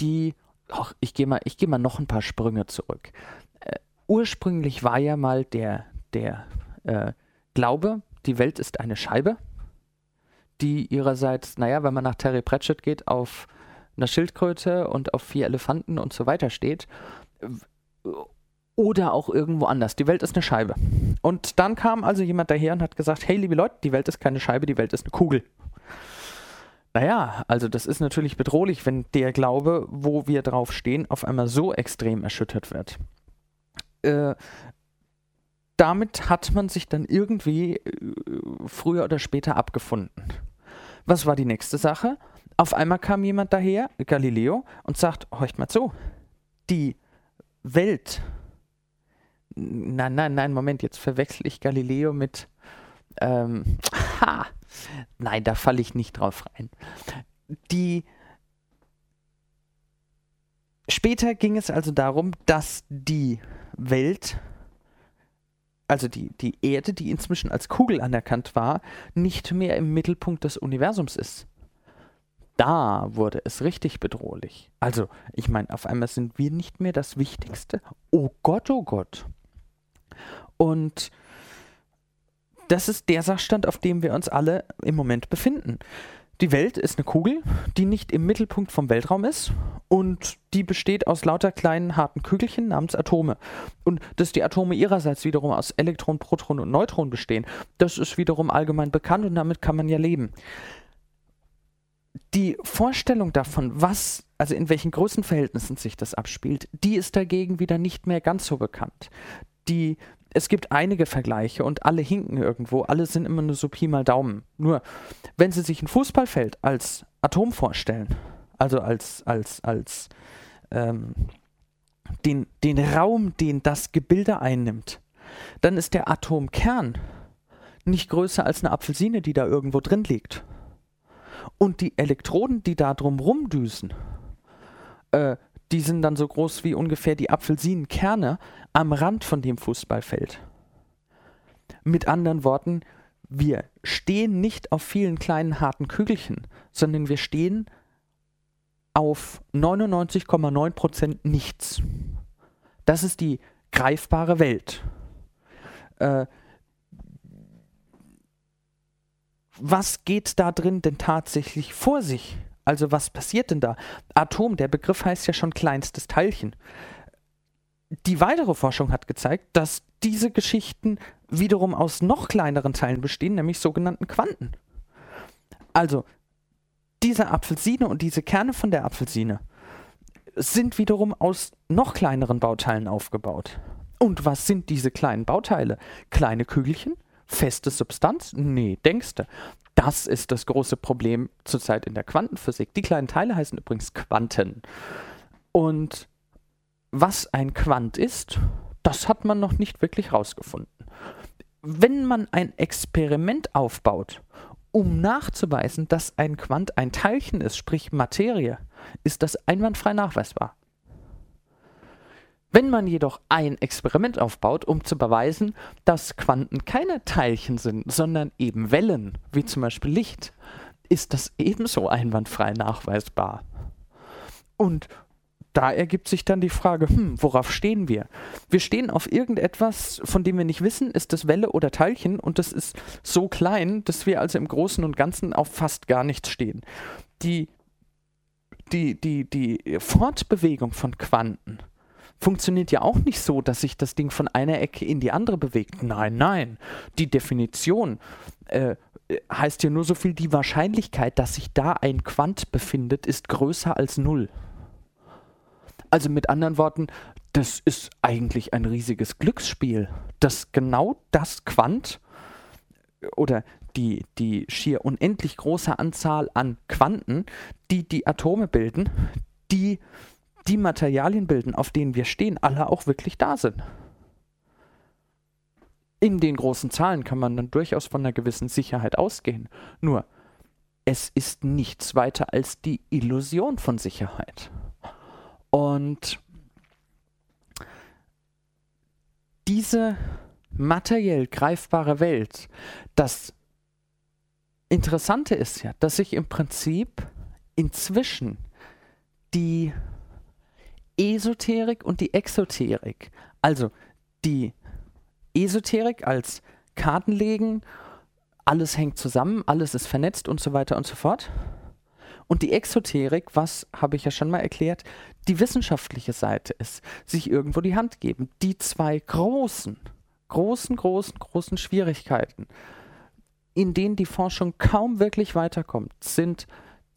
die, ach, ich gehe mal, geh mal noch ein paar Sprünge zurück. Äh, ursprünglich war ja mal der, der äh, Glaube, die Welt ist eine Scheibe, die ihrerseits, naja, wenn man nach Terry Pratchett geht, auf einer Schildkröte und auf vier Elefanten und so weiter steht. Oder auch irgendwo anders. Die Welt ist eine Scheibe. Und dann kam also jemand daher und hat gesagt, hey liebe Leute, die Welt ist keine Scheibe, die Welt ist eine Kugel. Naja, also das ist natürlich bedrohlich, wenn der Glaube, wo wir drauf stehen, auf einmal so extrem erschüttert wird. Äh, damit hat man sich dann irgendwie äh, früher oder später abgefunden. Was war die nächste Sache? auf einmal kam jemand daher, Galileo, und sagt, horcht mal zu, die Welt, nein, nein, nein, Moment, jetzt verwechsel ich Galileo mit, ähm, ha, nein, da falle ich nicht drauf rein. Die, Später ging es also darum, dass die Welt, also die, die Erde, die inzwischen als Kugel anerkannt war, nicht mehr im Mittelpunkt des Universums ist. Da wurde es richtig bedrohlich. Also, ich meine, auf einmal sind wir nicht mehr das Wichtigste. Oh Gott, oh Gott. Und das ist der Sachstand, auf dem wir uns alle im Moment befinden. Die Welt ist eine Kugel, die nicht im Mittelpunkt vom Weltraum ist und die besteht aus lauter kleinen harten Kügelchen namens Atome. Und dass die Atome ihrerseits wiederum aus Elektronen, Protonen und Neutronen bestehen, das ist wiederum allgemein bekannt und damit kann man ja leben. Die Vorstellung davon, was, also in welchen Größenverhältnissen sich das abspielt, die ist dagegen wieder nicht mehr ganz so bekannt. Die es gibt einige Vergleiche und alle hinken irgendwo, alle sind immer nur so Pi mal Daumen. Nur, wenn Sie sich ein Fußballfeld als Atom vorstellen, also als, als, als ähm, den, den Raum, den das Gebilde einnimmt, dann ist der Atomkern nicht größer als eine Apfelsine, die da irgendwo drin liegt. Und die Elektroden, die da drum rumdüsen, äh, die sind dann so groß wie ungefähr die Apfelsinenkerne am Rand von dem Fußballfeld. Mit anderen Worten, wir stehen nicht auf vielen kleinen harten Kügelchen, sondern wir stehen auf 99,9% nichts. Das ist die greifbare Welt. Äh, was geht da drin denn tatsächlich vor sich? Also was passiert denn da? Atom, der Begriff heißt ja schon kleinstes Teilchen. Die weitere Forschung hat gezeigt, dass diese Geschichten wiederum aus noch kleineren Teilen bestehen, nämlich sogenannten Quanten. Also diese Apfelsine und diese Kerne von der Apfelsine sind wiederum aus noch kleineren Bauteilen aufgebaut. Und was sind diese kleinen Bauteile? Kleine Kügelchen? Feste Substanz? Nee, denkste. Das ist das große Problem zurzeit in der Quantenphysik. Die kleinen Teile heißen übrigens Quanten. Und was ein Quant ist, das hat man noch nicht wirklich rausgefunden. Wenn man ein Experiment aufbaut, um nachzuweisen, dass ein Quant ein Teilchen ist, sprich Materie, ist das einwandfrei nachweisbar. Wenn man jedoch ein Experiment aufbaut, um zu beweisen, dass Quanten keine Teilchen sind, sondern eben Wellen, wie zum Beispiel Licht, ist das ebenso einwandfrei nachweisbar. Und da ergibt sich dann die Frage, hm, worauf stehen wir? Wir stehen auf irgendetwas, von dem wir nicht wissen, ist das Welle oder Teilchen und das ist so klein, dass wir also im Großen und Ganzen auf fast gar nichts stehen. Die, die, die, die Fortbewegung von Quanten funktioniert ja auch nicht so, dass sich das Ding von einer Ecke in die andere bewegt. Nein, nein. Die Definition äh, heißt ja nur so viel, die Wahrscheinlichkeit, dass sich da ein Quant befindet, ist größer als null. Also mit anderen Worten, das ist eigentlich ein riesiges Glücksspiel, dass genau das Quant oder die, die schier unendlich große Anzahl an Quanten, die die Atome bilden, die die Materialien bilden, auf denen wir stehen, alle auch wirklich da sind. In den großen Zahlen kann man dann durchaus von einer gewissen Sicherheit ausgehen. Nur, es ist nichts weiter als die Illusion von Sicherheit. Und diese materiell greifbare Welt, das Interessante ist ja, dass sich im Prinzip inzwischen die Esoterik und die Exoterik. Also die Esoterik als Kartenlegen, alles hängt zusammen, alles ist vernetzt und so weiter und so fort. Und die Exoterik, was habe ich ja schon mal erklärt, die wissenschaftliche Seite ist, sich irgendwo die Hand geben. Die zwei großen, großen, großen, großen Schwierigkeiten, in denen die Forschung kaum wirklich weiterkommt, sind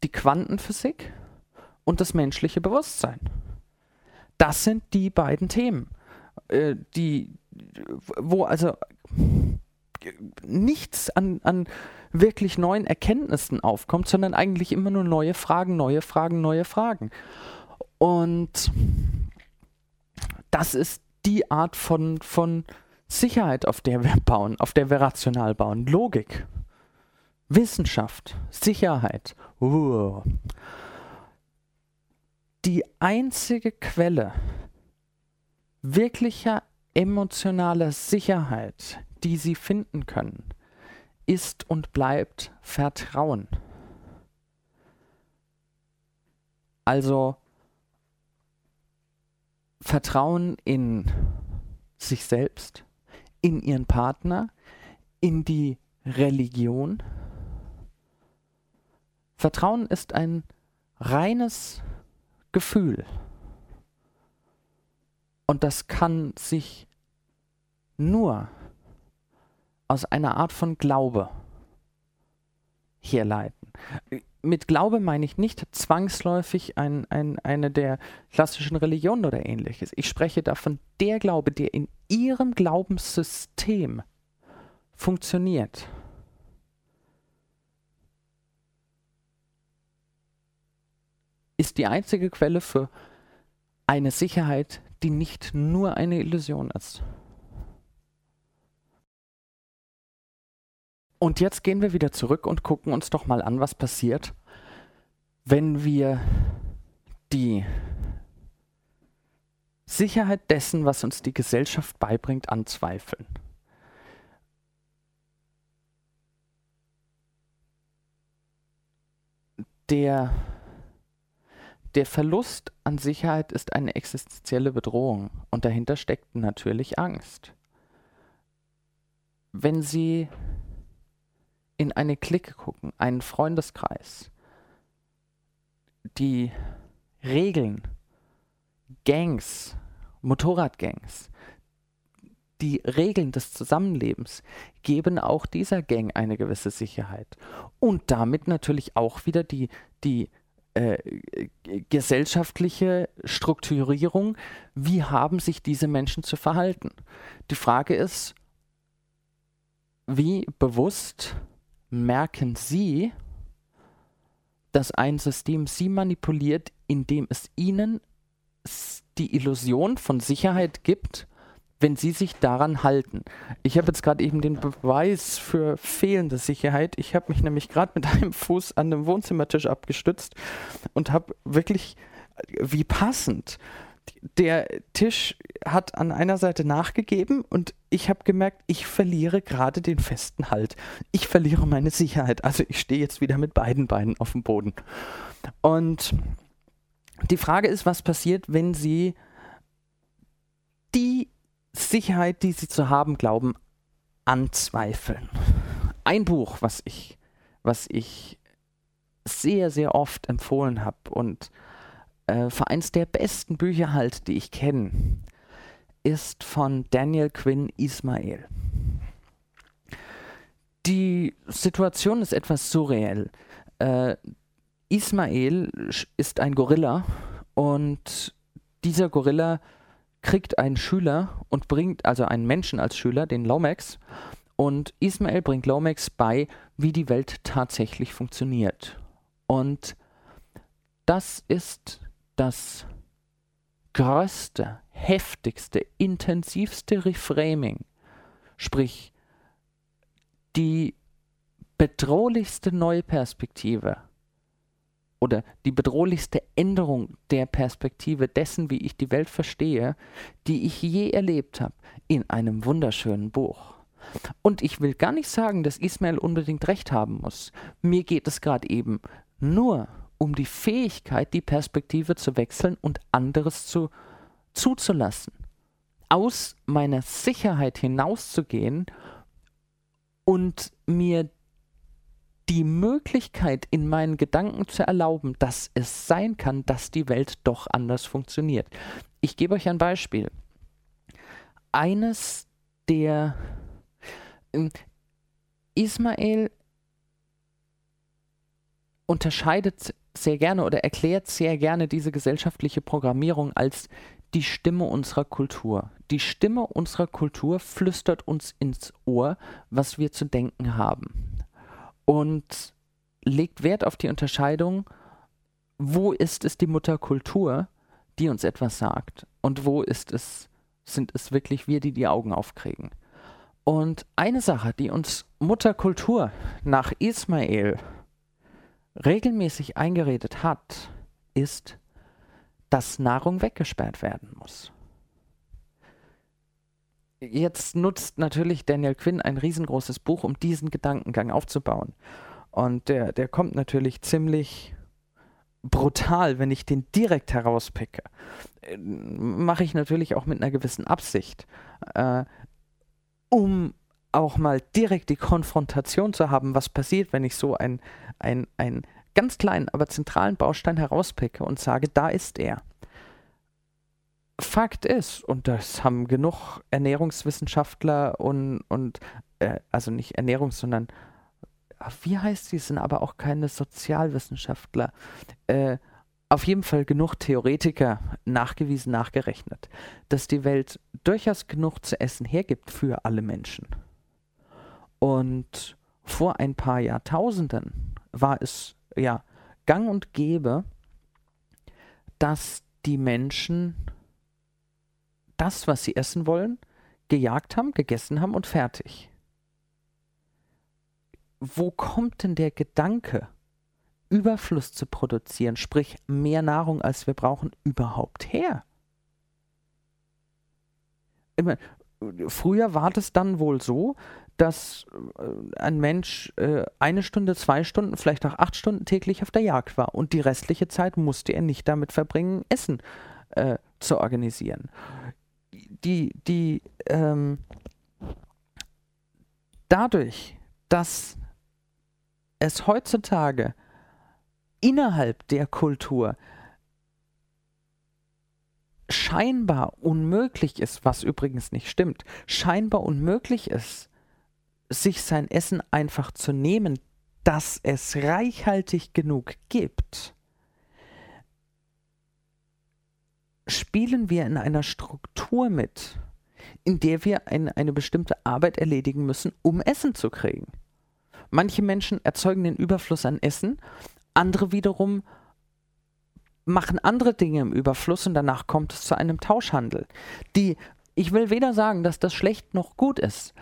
die Quantenphysik und das menschliche Bewusstsein. Das sind die beiden Themen, äh, die, wo also nichts an, an wirklich neuen Erkenntnissen aufkommt, sondern eigentlich immer nur neue Fragen, neue Fragen, neue Fragen. Und das ist die Art von, von Sicherheit, auf der wir bauen, auf der wir rational bauen. Logik, Wissenschaft, Sicherheit. Uh die einzige Quelle wirklicher emotionaler Sicherheit, die sie finden können, ist und bleibt Vertrauen. Also Vertrauen in sich selbst, in ihren Partner, in die Religion. Vertrauen ist ein reines Gefühl. Und das kann sich nur aus einer Art von Glaube herleiten. Mit Glaube meine ich nicht zwangsläufig ein, ein, eine der klassischen Religionen oder ähnliches. Ich spreche davon der Glaube, der in ihrem Glaubenssystem funktioniert. Ist die einzige Quelle für eine Sicherheit, die nicht nur eine Illusion ist. Und jetzt gehen wir wieder zurück und gucken uns doch mal an, was passiert, wenn wir die Sicherheit dessen, was uns die Gesellschaft beibringt, anzweifeln. Der der Verlust an Sicherheit ist eine existenzielle Bedrohung und dahinter steckt natürlich Angst. Wenn Sie in eine Clique gucken, einen Freundeskreis, die Regeln, Gangs, Motorradgangs, die Regeln des Zusammenlebens geben auch dieser Gang eine gewisse Sicherheit. Und damit natürlich auch wieder die, die äh, gesellschaftliche Strukturierung, wie haben sich diese Menschen zu verhalten? Die Frage ist, wie bewusst merken Sie, dass ein System Sie manipuliert, indem es Ihnen die Illusion von Sicherheit gibt, wenn sie sich daran halten. Ich habe jetzt gerade eben den Beweis für fehlende Sicherheit. Ich habe mich nämlich gerade mit einem Fuß an dem Wohnzimmertisch abgestützt und habe wirklich, wie passend, der Tisch hat an einer Seite nachgegeben und ich habe gemerkt, ich verliere gerade den festen Halt. Ich verliere meine Sicherheit. Also ich stehe jetzt wieder mit beiden Beinen auf dem Boden. Und die Frage ist, was passiert, wenn Sie die Sicherheit, die sie zu haben glauben, anzweifeln. Ein Buch, was ich, was ich sehr, sehr oft empfohlen habe und äh, für eins der besten Bücher halt, die ich kenne, ist von Daniel Quinn Ismail. Die Situation ist etwas surreal. Äh, Ismail ist ein Gorilla und dieser Gorilla kriegt einen Schüler und bringt, also einen Menschen als Schüler, den Lomax, und Ismael bringt Lomax bei, wie die Welt tatsächlich funktioniert. Und das ist das größte, heftigste, intensivste Reframing, sprich die bedrohlichste neue Perspektive oder die bedrohlichste Änderung der Perspektive dessen, wie ich die Welt verstehe, die ich je erlebt habe, in einem wunderschönen Buch. Und ich will gar nicht sagen, dass Ismail unbedingt recht haben muss. Mir geht es gerade eben nur um die Fähigkeit, die Perspektive zu wechseln und anderes zu, zuzulassen. Aus meiner Sicherheit hinauszugehen und mir die Möglichkeit in meinen Gedanken zu erlauben, dass es sein kann, dass die Welt doch anders funktioniert. Ich gebe euch ein Beispiel. Eines der äh, Ismael unterscheidet sehr gerne oder erklärt sehr gerne diese gesellschaftliche Programmierung als die Stimme unserer Kultur. Die Stimme unserer Kultur flüstert uns ins Ohr, was wir zu denken haben und legt Wert auf die Unterscheidung, wo ist es die Mutterkultur, die uns etwas sagt und wo ist es, sind es wirklich wir, die die Augen aufkriegen. Und eine Sache, die uns Mutterkultur nach Ismael regelmäßig eingeredet hat, ist, dass Nahrung weggesperrt werden muss. Jetzt nutzt natürlich Daniel Quinn ein riesengroßes Buch, um diesen Gedankengang aufzubauen. Und der, der kommt natürlich ziemlich brutal, wenn ich den direkt herauspicke. Äh, mache ich natürlich auch mit einer gewissen Absicht, äh, um auch mal direkt die Konfrontation zu haben, was passiert, wenn ich so einen ein ganz kleinen, aber zentralen Baustein herauspicke und sage, da ist er. Fakt ist, und das haben genug Ernährungswissenschaftler und, und äh, also nicht Ernährungs-, sondern wie heißt sie, sind aber auch keine Sozialwissenschaftler, äh, auf jeden Fall genug Theoretiker nachgewiesen, nachgerechnet, dass die Welt durchaus genug zu essen hergibt für alle Menschen. Und vor ein paar Jahrtausenden war es ja gang und gäbe, dass die Menschen das, was sie essen wollen, gejagt haben, gegessen haben und fertig. Wo kommt denn der Gedanke, Überfluss zu produzieren, sprich mehr Nahrung, als wir brauchen, überhaupt her? Immer, früher war das dann wohl so, dass äh, ein Mensch äh, eine Stunde, zwei Stunden, vielleicht auch acht Stunden täglich auf der Jagd war und die restliche Zeit musste er nicht damit verbringen, Essen äh, zu organisieren. Die, die, ähm, dadurch, dass es heutzutage innerhalb der Kultur scheinbar unmöglich ist, was übrigens nicht stimmt, scheinbar unmöglich ist, sich sein Essen einfach zu nehmen, dass es reichhaltig genug gibt, spielen wir in einer Struktur mit, in der wir ein, eine bestimmte Arbeit erledigen müssen, um Essen zu kriegen. Manche Menschen erzeugen den Überfluss an Essen, andere wiederum machen andere Dinge im Überfluss und danach kommt es zu einem Tauschhandel. Die, ich will weder sagen, dass das schlecht noch gut ist.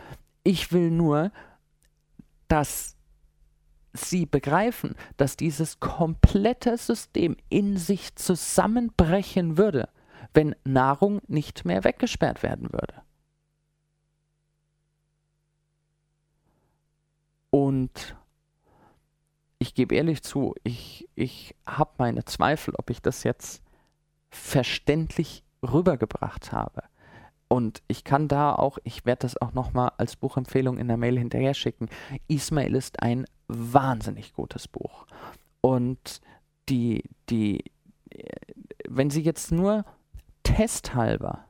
Ich will nur, dass sie begreifen, dass dieses komplette System in sich zusammenbrechen würde, wenn Nahrung nicht mehr weggesperrt werden würde. Und ich gebe ehrlich zu, ich, ich habe meine Zweifel, ob ich das jetzt verständlich rübergebracht habe. Und ich kann da auch, ich werde das auch nochmal als Buchempfehlung in der Mail hinterher schicken. Ismail ist ein wahnsinnig gutes Buch. Und die, die, wenn Sie jetzt nur testhalber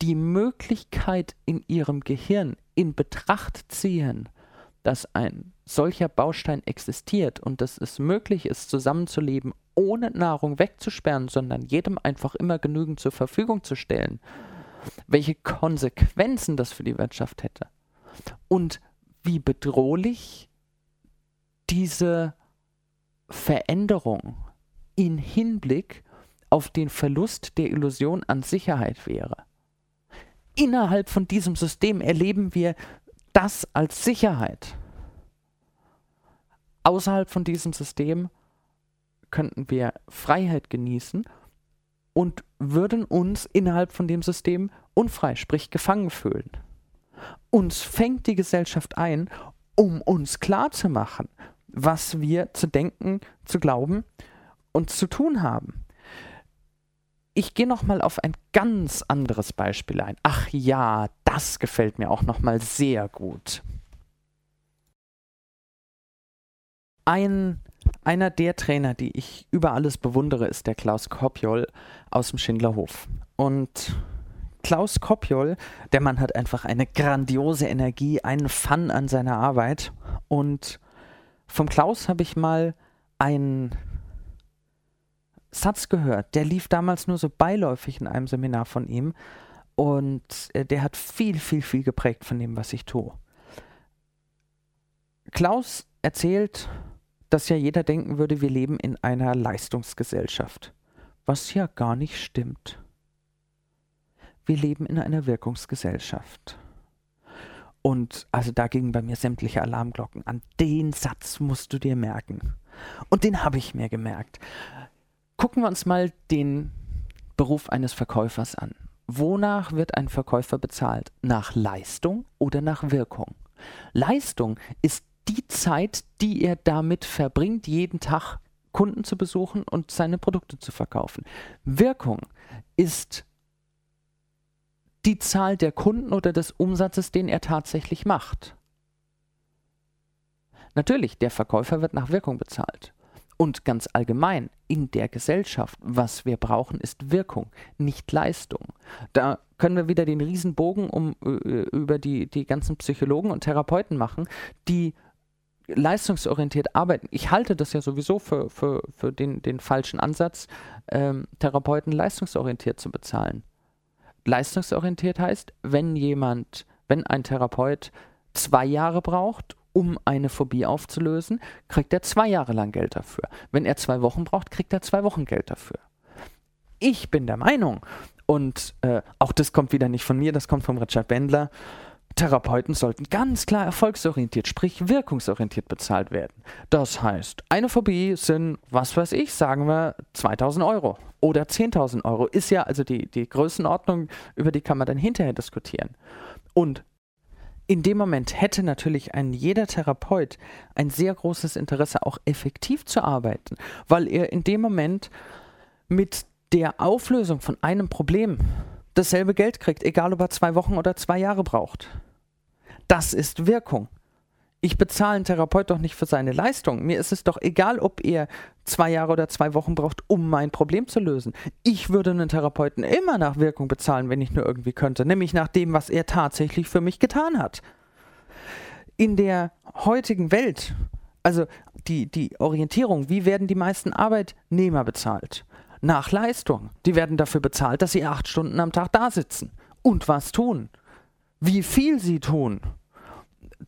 die Möglichkeit in Ihrem Gehirn in Betracht ziehen, dass ein solcher Baustein existiert und dass es möglich ist, zusammenzuleben, ohne Nahrung wegzusperren, sondern jedem einfach immer genügend zur Verfügung zu stellen, welche Konsequenzen das für die Wirtschaft hätte und wie bedrohlich diese Veränderung in Hinblick auf den Verlust der Illusion an Sicherheit wäre. Innerhalb von diesem System erleben wir das als Sicherheit. Außerhalb von diesem System könnten wir Freiheit genießen und würden uns innerhalb von dem System unfrei, sprich gefangen fühlen. Uns fängt die Gesellschaft ein, um uns klarzumachen, was wir zu denken, zu glauben und zu tun haben. Ich gehe noch mal auf ein ganz anderes Beispiel ein. Ach ja, das gefällt mir auch noch mal sehr gut. Ein einer der Trainer, die ich über alles bewundere, ist der Klaus Kopjol aus dem Schindlerhof. Und Klaus Kopjol, der Mann hat einfach eine grandiose Energie, einen Fun an seiner Arbeit. Und vom Klaus habe ich mal einen Satz gehört, der lief damals nur so beiläufig in einem Seminar von ihm. Und äh, der hat viel, viel, viel geprägt von dem, was ich tue. Klaus erzählt dass ja jeder denken würde, wir leben in einer Leistungsgesellschaft, was ja gar nicht stimmt. Wir leben in einer Wirkungsgesellschaft. Und also da gingen bei mir sämtliche Alarmglocken an. Den Satz musst du dir merken. Und den habe ich mir gemerkt. Gucken wir uns mal den Beruf eines Verkäufers an. Wonach wird ein Verkäufer bezahlt? Nach Leistung oder nach Wirkung? Leistung ist die Zeit, die er damit verbringt, jeden Tag Kunden zu besuchen und seine Produkte zu verkaufen. Wirkung ist die Zahl der Kunden oder des Umsatzes, den er tatsächlich macht. Natürlich, der Verkäufer wird nach Wirkung bezahlt. Und ganz allgemein in der Gesellschaft, was wir brauchen, ist Wirkung, nicht Leistung. Da können wir wieder den Riesenbogen um, äh, über die, die ganzen Psychologen und Therapeuten machen, die leistungsorientiert arbeiten. Ich halte das ja sowieso für, für, für den, den falschen Ansatz, ähm, Therapeuten leistungsorientiert zu bezahlen. Leistungsorientiert heißt, wenn jemand, wenn ein Therapeut zwei Jahre braucht, um eine Phobie aufzulösen, kriegt er zwei Jahre lang Geld dafür. Wenn er zwei Wochen braucht, kriegt er zwei Wochen Geld dafür. Ich bin der Meinung, und äh, auch das kommt wieder nicht von mir, das kommt von Richard Bendler, Therapeuten sollten ganz klar erfolgsorientiert, sprich wirkungsorientiert bezahlt werden. Das heißt, eine Phobie sind, was weiß ich, sagen wir 2000 Euro oder 10.000 Euro. Ist ja also die, die Größenordnung, über die kann man dann hinterher diskutieren. Und in dem Moment hätte natürlich ein jeder Therapeut ein sehr großes Interesse, auch effektiv zu arbeiten, weil er in dem Moment mit der Auflösung von einem Problem dasselbe Geld kriegt, egal ob er zwei Wochen oder zwei Jahre braucht. Das ist Wirkung. Ich bezahle einen Therapeut doch nicht für seine Leistung. Mir ist es doch egal, ob er zwei Jahre oder zwei Wochen braucht, um mein Problem zu lösen. Ich würde einen Therapeuten immer nach Wirkung bezahlen, wenn ich nur irgendwie könnte, nämlich nach dem, was er tatsächlich für mich getan hat. In der heutigen Welt, also die, die Orientierung, wie werden die meisten Arbeitnehmer bezahlt? nach Leistung. Die werden dafür bezahlt, dass sie acht Stunden am Tag da sitzen und was tun. Wie viel sie tun.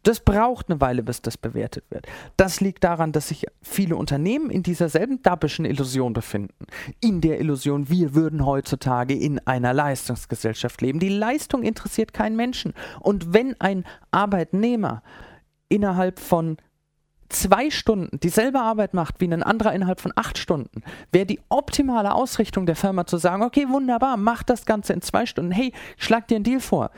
Das braucht eine Weile, bis das bewertet wird. Das liegt daran, dass sich viele Unternehmen in dieser selben dappischen Illusion befinden. In der Illusion, wir würden heutzutage in einer Leistungsgesellschaft leben. Die Leistung interessiert keinen Menschen. Und wenn ein Arbeitnehmer innerhalb von zwei Stunden dieselbe Arbeit macht wie ein anderer innerhalb von acht Stunden, wäre die optimale Ausrichtung der Firma zu sagen, okay, wunderbar, mach das Ganze in zwei Stunden. Hey, schlag dir einen Deal vor.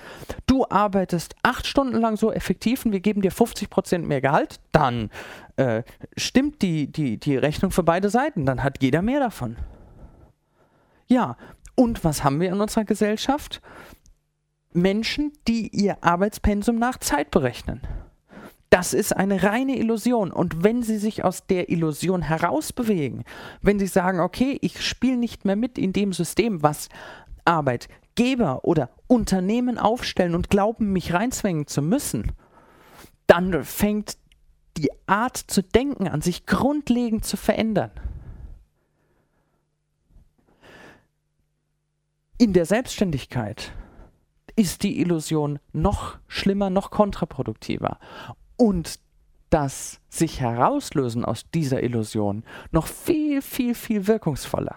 Du arbeitest acht Stunden lang so effektiv und wir geben dir 50 Prozent mehr Gehalt, dann äh, stimmt die, die, die Rechnung für beide Seiten. Dann hat jeder mehr davon. Ja, und was haben wir in unserer Gesellschaft? Menschen, die ihr Arbeitspensum nach Zeit berechnen. Das ist eine reine Illusion. Und wenn Sie sich aus der Illusion herausbewegen, wenn Sie sagen, okay, ich spiele nicht mehr mit in dem System, was Arbeitgeber oder Unternehmen aufstellen und glauben, mich reinzwängen zu müssen, dann fängt die Art zu denken an, sich grundlegend zu verändern. In der Selbstständigkeit ist die Illusion noch schlimmer, noch kontraproduktiver und das sich herauslösen aus dieser Illusion noch viel, viel, viel wirkungsvoller.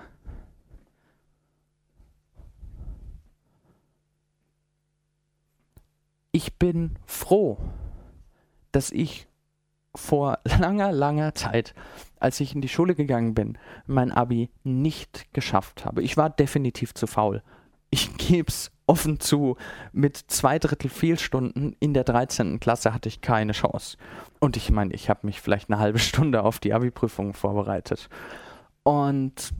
Ich bin froh, dass ich vor langer, langer Zeit, als ich in die Schule gegangen bin, mein Abi nicht geschafft habe. Ich war definitiv zu faul. Ich gebe es offen zu, mit zwei Drittel Fehlstunden in der 13. Klasse hatte ich keine Chance. Und ich meine, ich habe mich vielleicht eine halbe Stunde auf die Abi-Prüfung vorbereitet. Und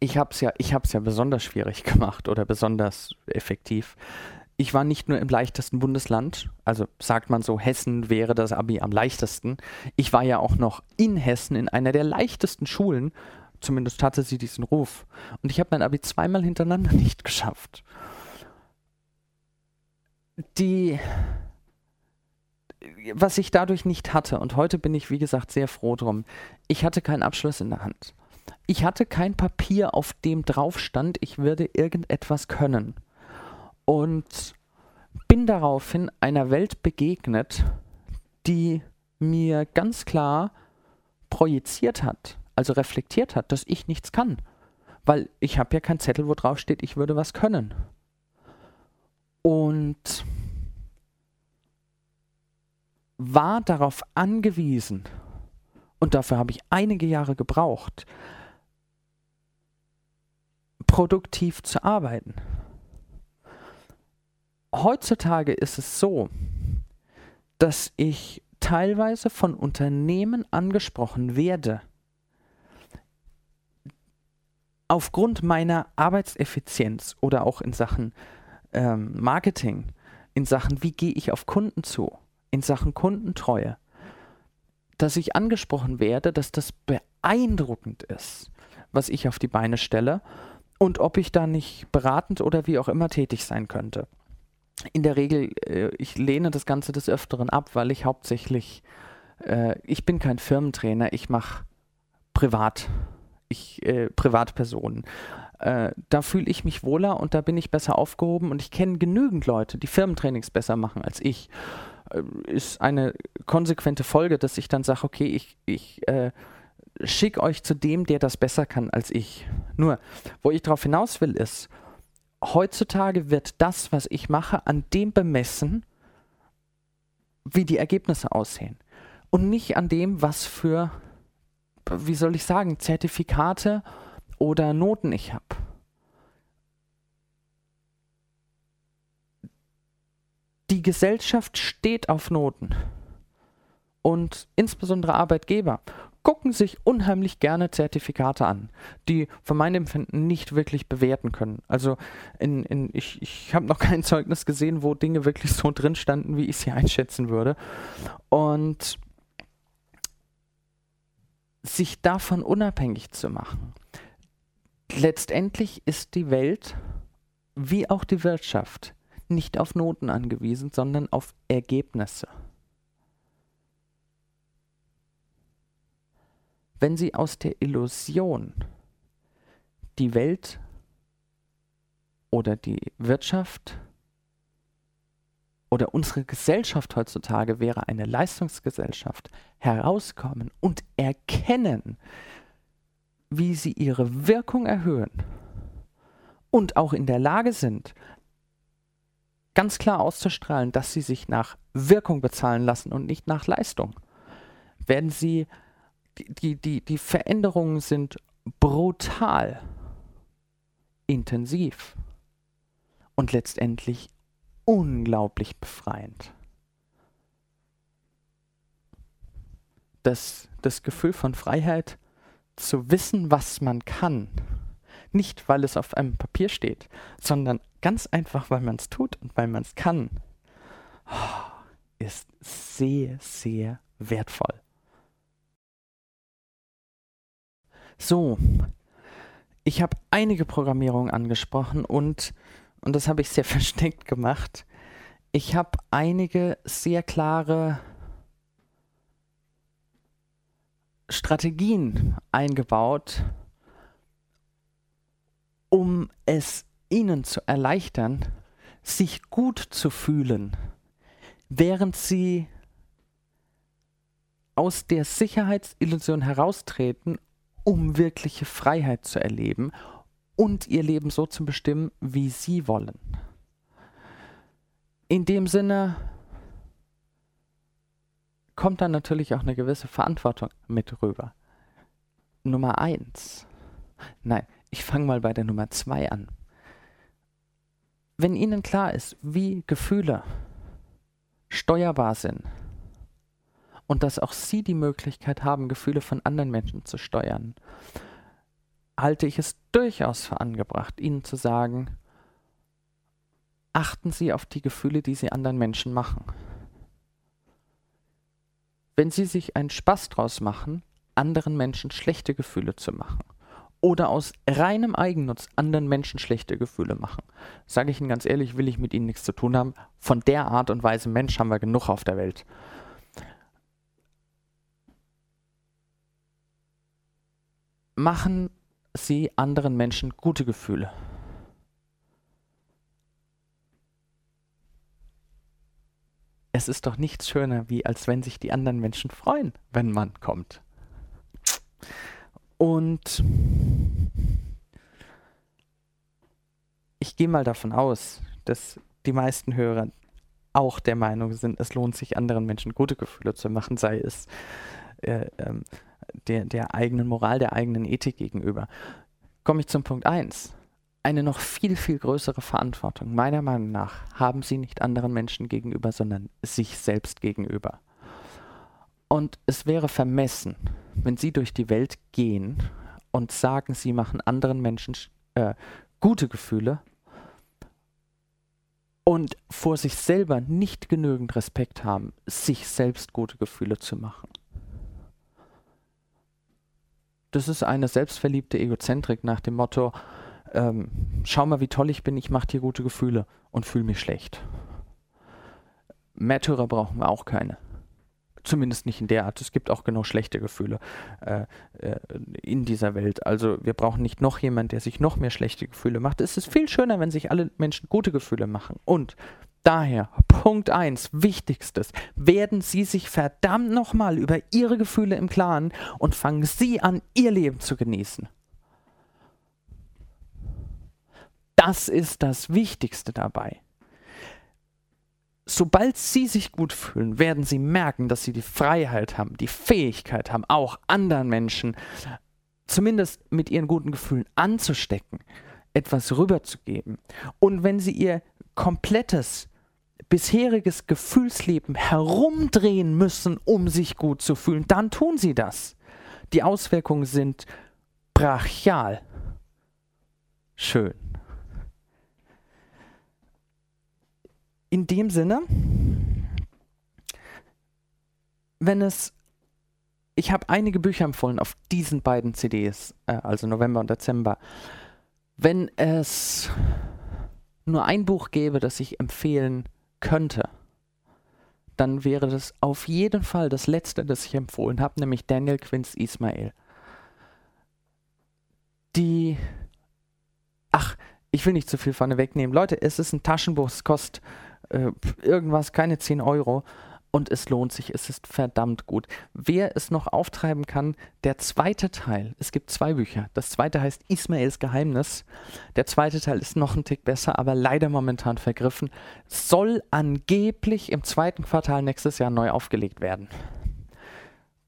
ich habe es ja, ja besonders schwierig gemacht oder besonders effektiv. Ich war nicht nur im leichtesten Bundesland, also sagt man so, Hessen wäre das Abi am leichtesten. Ich war ja auch noch in Hessen in einer der leichtesten Schulen, zumindest hatte sie diesen Ruf. Und ich habe mein Abi zweimal hintereinander nicht geschafft die, was ich dadurch nicht hatte, und heute bin ich, wie gesagt, sehr froh drum, ich hatte keinen Abschluss in der Hand. Ich hatte kein Papier, auf dem drauf stand, ich würde irgendetwas können. Und bin daraufhin einer Welt begegnet, die mir ganz klar projiziert hat, also reflektiert hat, dass ich nichts kann. Weil ich habe ja keinen Zettel, wo drauf steht, ich würde was können. Und war darauf angewiesen, und dafür habe ich einige Jahre gebraucht, produktiv zu arbeiten. Heutzutage ist es so, dass ich teilweise von Unternehmen angesprochen werde, aufgrund meiner Arbeitseffizienz oder auch in Sachen ähm, Marketing, in Sachen, wie gehe ich auf Kunden zu, in Sachen Kundentreue, dass ich angesprochen werde, dass das beeindruckend ist, was ich auf die Beine stelle und ob ich da nicht beratend oder wie auch immer tätig sein könnte. In der Regel, äh, ich lehne das Ganze des Öfteren ab, weil ich hauptsächlich, äh, ich bin kein Firmentrainer, ich mache privat ich, äh, Privatpersonen. Äh, da fühle ich mich wohler und da bin ich besser aufgehoben und ich kenne genügend Leute, die Firmentrainings besser machen als ich. Äh, ist eine konsequente Folge, dass ich dann sage, okay, ich, ich äh, schicke euch zu dem, der das besser kann als ich. Nur, wo ich darauf hinaus will, ist, heutzutage wird das, was ich mache, an dem bemessen, wie die Ergebnisse aussehen. Und nicht an dem, was für wie soll ich sagen, Zertifikate oder Noten ich habe. Die Gesellschaft steht auf Noten. Und insbesondere Arbeitgeber gucken sich unheimlich gerne Zertifikate an, die von meinem Empfinden nicht wirklich bewerten können. Also in, in, ich, ich habe noch kein Zeugnis gesehen, wo Dinge wirklich so drin standen, wie ich sie einschätzen würde. Und sich davon unabhängig zu machen. Letztendlich ist die Welt, wie auch die Wirtschaft, nicht auf Noten angewiesen, sondern auf Ergebnisse. Wenn Sie aus der Illusion die Welt oder die Wirtschaft oder unsere Gesellschaft heutzutage wäre eine Leistungsgesellschaft, herauskommen und erkennen, wie sie ihre Wirkung erhöhen und auch in der Lage sind, ganz klar auszustrahlen, dass sie sich nach Wirkung bezahlen lassen und nicht nach Leistung. Werden sie, die, die, die, Veränderungen sind brutal, intensiv und letztendlich unglaublich befreiend. Das, das Gefühl von Freiheit zu wissen, was man kann. Nicht, weil es auf einem Papier steht, sondern ganz einfach, weil man es tut und weil man es kann, ist sehr, sehr wertvoll. So, ich habe einige Programmierungen angesprochen und und das habe ich sehr versteckt gemacht. Ich habe einige sehr klare Strategien eingebaut, um es ihnen zu erleichtern, sich gut zu fühlen, während sie aus der Sicherheitsillusion heraustreten, um wirkliche Freiheit zu erleben und ihr Leben so zu bestimmen, wie sie wollen. In dem Sinne kommt dann natürlich auch eine gewisse Verantwortung mit rüber. Nummer eins. Nein, ich fange mal bei der Nummer zwei an. Wenn Ihnen klar ist, wie Gefühle steuerbar sind und dass auch Sie die Möglichkeit haben, Gefühle von anderen Menschen zu steuern halte ich es durchaus für angebracht, Ihnen zu sagen, achten Sie auf die Gefühle, die Sie anderen Menschen machen. Wenn Sie sich einen Spaß draus machen, anderen Menschen schlechte Gefühle zu machen oder aus reinem Eigennutz anderen Menschen schlechte Gefühle machen, sage ich Ihnen ganz ehrlich, will ich mit Ihnen nichts zu tun haben. Von der Art und Weise Mensch haben wir genug auf der Welt. Machen sie anderen Menschen gute Gefühle. Es ist doch nichts schöner, wie als wenn sich die anderen Menschen freuen, wenn man kommt. Und ich gehe mal davon aus, dass die meisten Hörer auch der Meinung sind, es lohnt sich anderen Menschen gute Gefühle zu machen, sei es äh, ähm, der, der eigenen Moral, der eigenen Ethik gegenüber. Komme ich zum Punkt 1. eine noch viel, viel größere Verantwortung. Meiner Meinung nach haben sie nicht anderen Menschen gegenüber, sondern sich selbst gegenüber. Und es wäre vermessen, wenn sie durch die Welt gehen und sagen, sie machen anderen Menschen äh, gute Gefühle und vor sich selber nicht genügend Respekt haben, sich selbst gute Gefühle zu machen. Das ist eine selbstverliebte Egozentrik nach dem Motto, ähm, schau mal, wie toll ich bin, ich mache dir gute Gefühle und fühle mich schlecht. Märtyrer brauchen wir auch keine. Zumindest nicht in der Art. Es gibt auch genau schlechte Gefühle äh, äh, in dieser Welt. Also wir brauchen nicht noch jemanden, der sich noch mehr schlechte Gefühle macht. Es ist viel schöner, wenn sich alle Menschen gute Gefühle machen. Und daher, Punkt 1, wichtigstes, werden Sie sich verdammt nochmal über Ihre Gefühle im Klaren und fangen Sie an, Ihr Leben zu genießen. Das ist das Wichtigste dabei sobald sie sich gut fühlen, werden sie merken, dass sie die Freiheit haben, die Fähigkeit haben, auch anderen Menschen zumindest mit ihren guten Gefühlen anzustecken, etwas rüberzugeben. Und wenn sie ihr komplettes bisheriges Gefühlsleben herumdrehen müssen, um sich gut zu fühlen, dann tun sie das. Die Auswirkungen sind brachial. Schön. In dem Sinne, wenn es, ich habe einige Bücher empfohlen auf diesen beiden CDs, äh, also November und Dezember. Wenn es nur ein Buch gäbe, das ich empfehlen könnte, dann wäre das auf jeden Fall das letzte, das ich empfohlen habe, nämlich Daniel Quince Ismail. Die, ach, ich will nicht zu viel vorne wegnehmen. Leute, es ist ein Taschenbuch, es kostet äh, irgendwas, keine 10 Euro. Und es lohnt sich, es ist verdammt gut. Wer es noch auftreiben kann, der zweite Teil, es gibt zwei Bücher. Das zweite heißt Ismaels Geheimnis. Der zweite Teil ist noch ein Tick besser, aber leider momentan vergriffen. Soll angeblich im zweiten Quartal nächstes Jahr neu aufgelegt werden.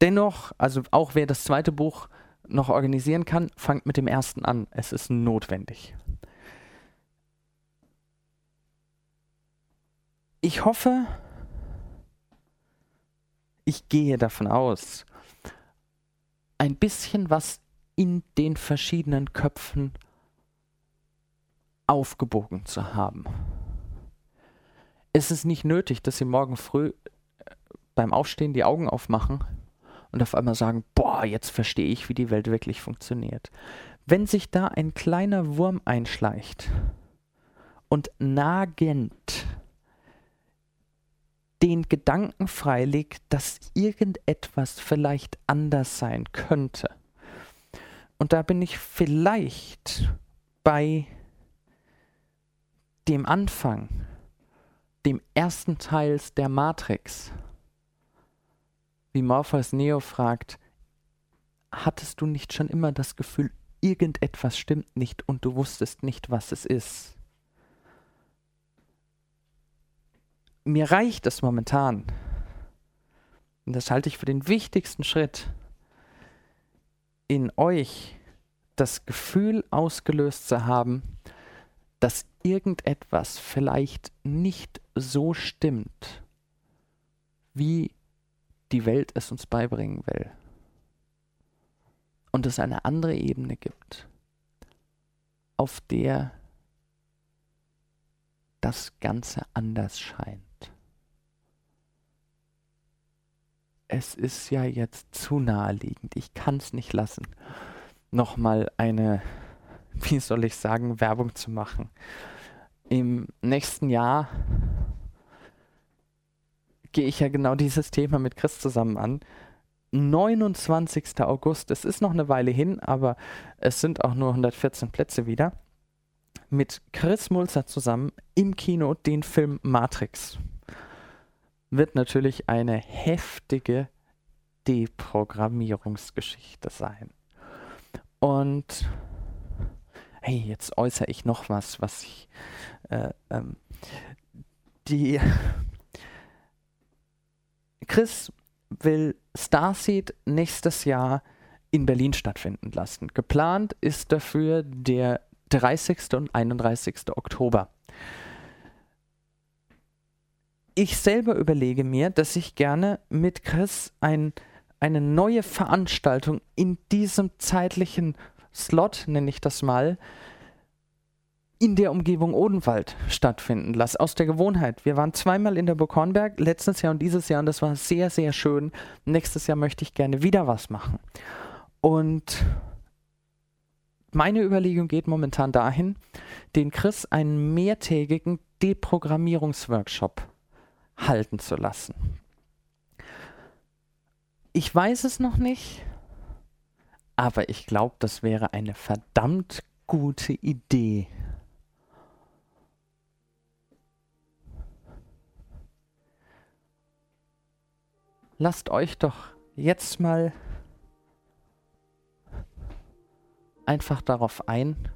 Dennoch, also auch wer das zweite Buch noch organisieren kann, fangt mit dem ersten an. Es ist notwendig. Ich hoffe, ich gehe davon aus, ein bisschen was in den verschiedenen Köpfen aufgebogen zu haben. Es ist nicht nötig, dass Sie morgen früh äh, beim Aufstehen die Augen aufmachen und auf einmal sagen, boah, jetzt verstehe ich, wie die Welt wirklich funktioniert. Wenn sich da ein kleiner Wurm einschleicht und nagend den Gedanken freilegt, dass irgendetwas vielleicht anders sein könnte. Und da bin ich vielleicht bei dem Anfang, dem ersten Teil der Matrix. Wie Morpheus Neo fragt, hattest du nicht schon immer das Gefühl, irgendetwas stimmt nicht und du wusstest nicht, was es ist? Mir reicht es momentan, und das halte ich für den wichtigsten Schritt, in euch das Gefühl ausgelöst zu haben, dass irgendetwas vielleicht nicht so stimmt, wie die Welt es uns beibringen will. Und es eine andere Ebene gibt, auf der das Ganze anders scheint. Es ist ja jetzt zu naheliegend. Ich kann es nicht lassen, nochmal eine, wie soll ich sagen, Werbung zu machen. Im nächsten Jahr gehe ich ja genau dieses Thema mit Chris zusammen an. 29. August, es ist noch eine Weile hin, aber es sind auch nur 114 Plätze wieder. Mit Chris Mulzer zusammen im Kino den Film Matrix wird natürlich eine heftige Deprogrammierungsgeschichte sein. Und hey, jetzt äußere ich noch was, was ich äh, ähm, die Chris will Starseed nächstes Jahr in Berlin stattfinden lassen. Geplant ist dafür der 30. und 31. Oktober. Ich selber überlege mir, dass ich gerne mit Chris ein, eine neue Veranstaltung in diesem zeitlichen Slot, nenne ich das mal, in der Umgebung Odenwald stattfinden lasse, aus der Gewohnheit. Wir waren zweimal in der Burg Hornberg, letztes Jahr und dieses Jahr, und das war sehr, sehr schön. Nächstes Jahr möchte ich gerne wieder was machen. Und meine Überlegung geht momentan dahin, den Chris einen mehrtägigen Deprogrammierungsworkshop halten zu lassen. Ich weiß es noch nicht, aber ich glaube, das wäre eine verdammt gute Idee. lasst euch doch jetzt mal einfach darauf ein,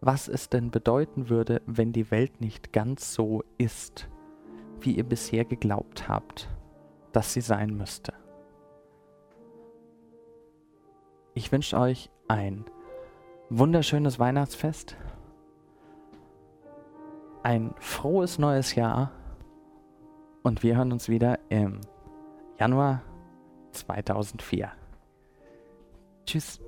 was es denn bedeuten würde, wenn die Welt nicht ganz so ist, wie ihr bisher geglaubt habt, dass sie sein müsste. Ich wünsche euch ein wunderschönes Weihnachtsfest, ein frohes neues Jahr und wir hören uns wieder im Januar 2004. Tschüss.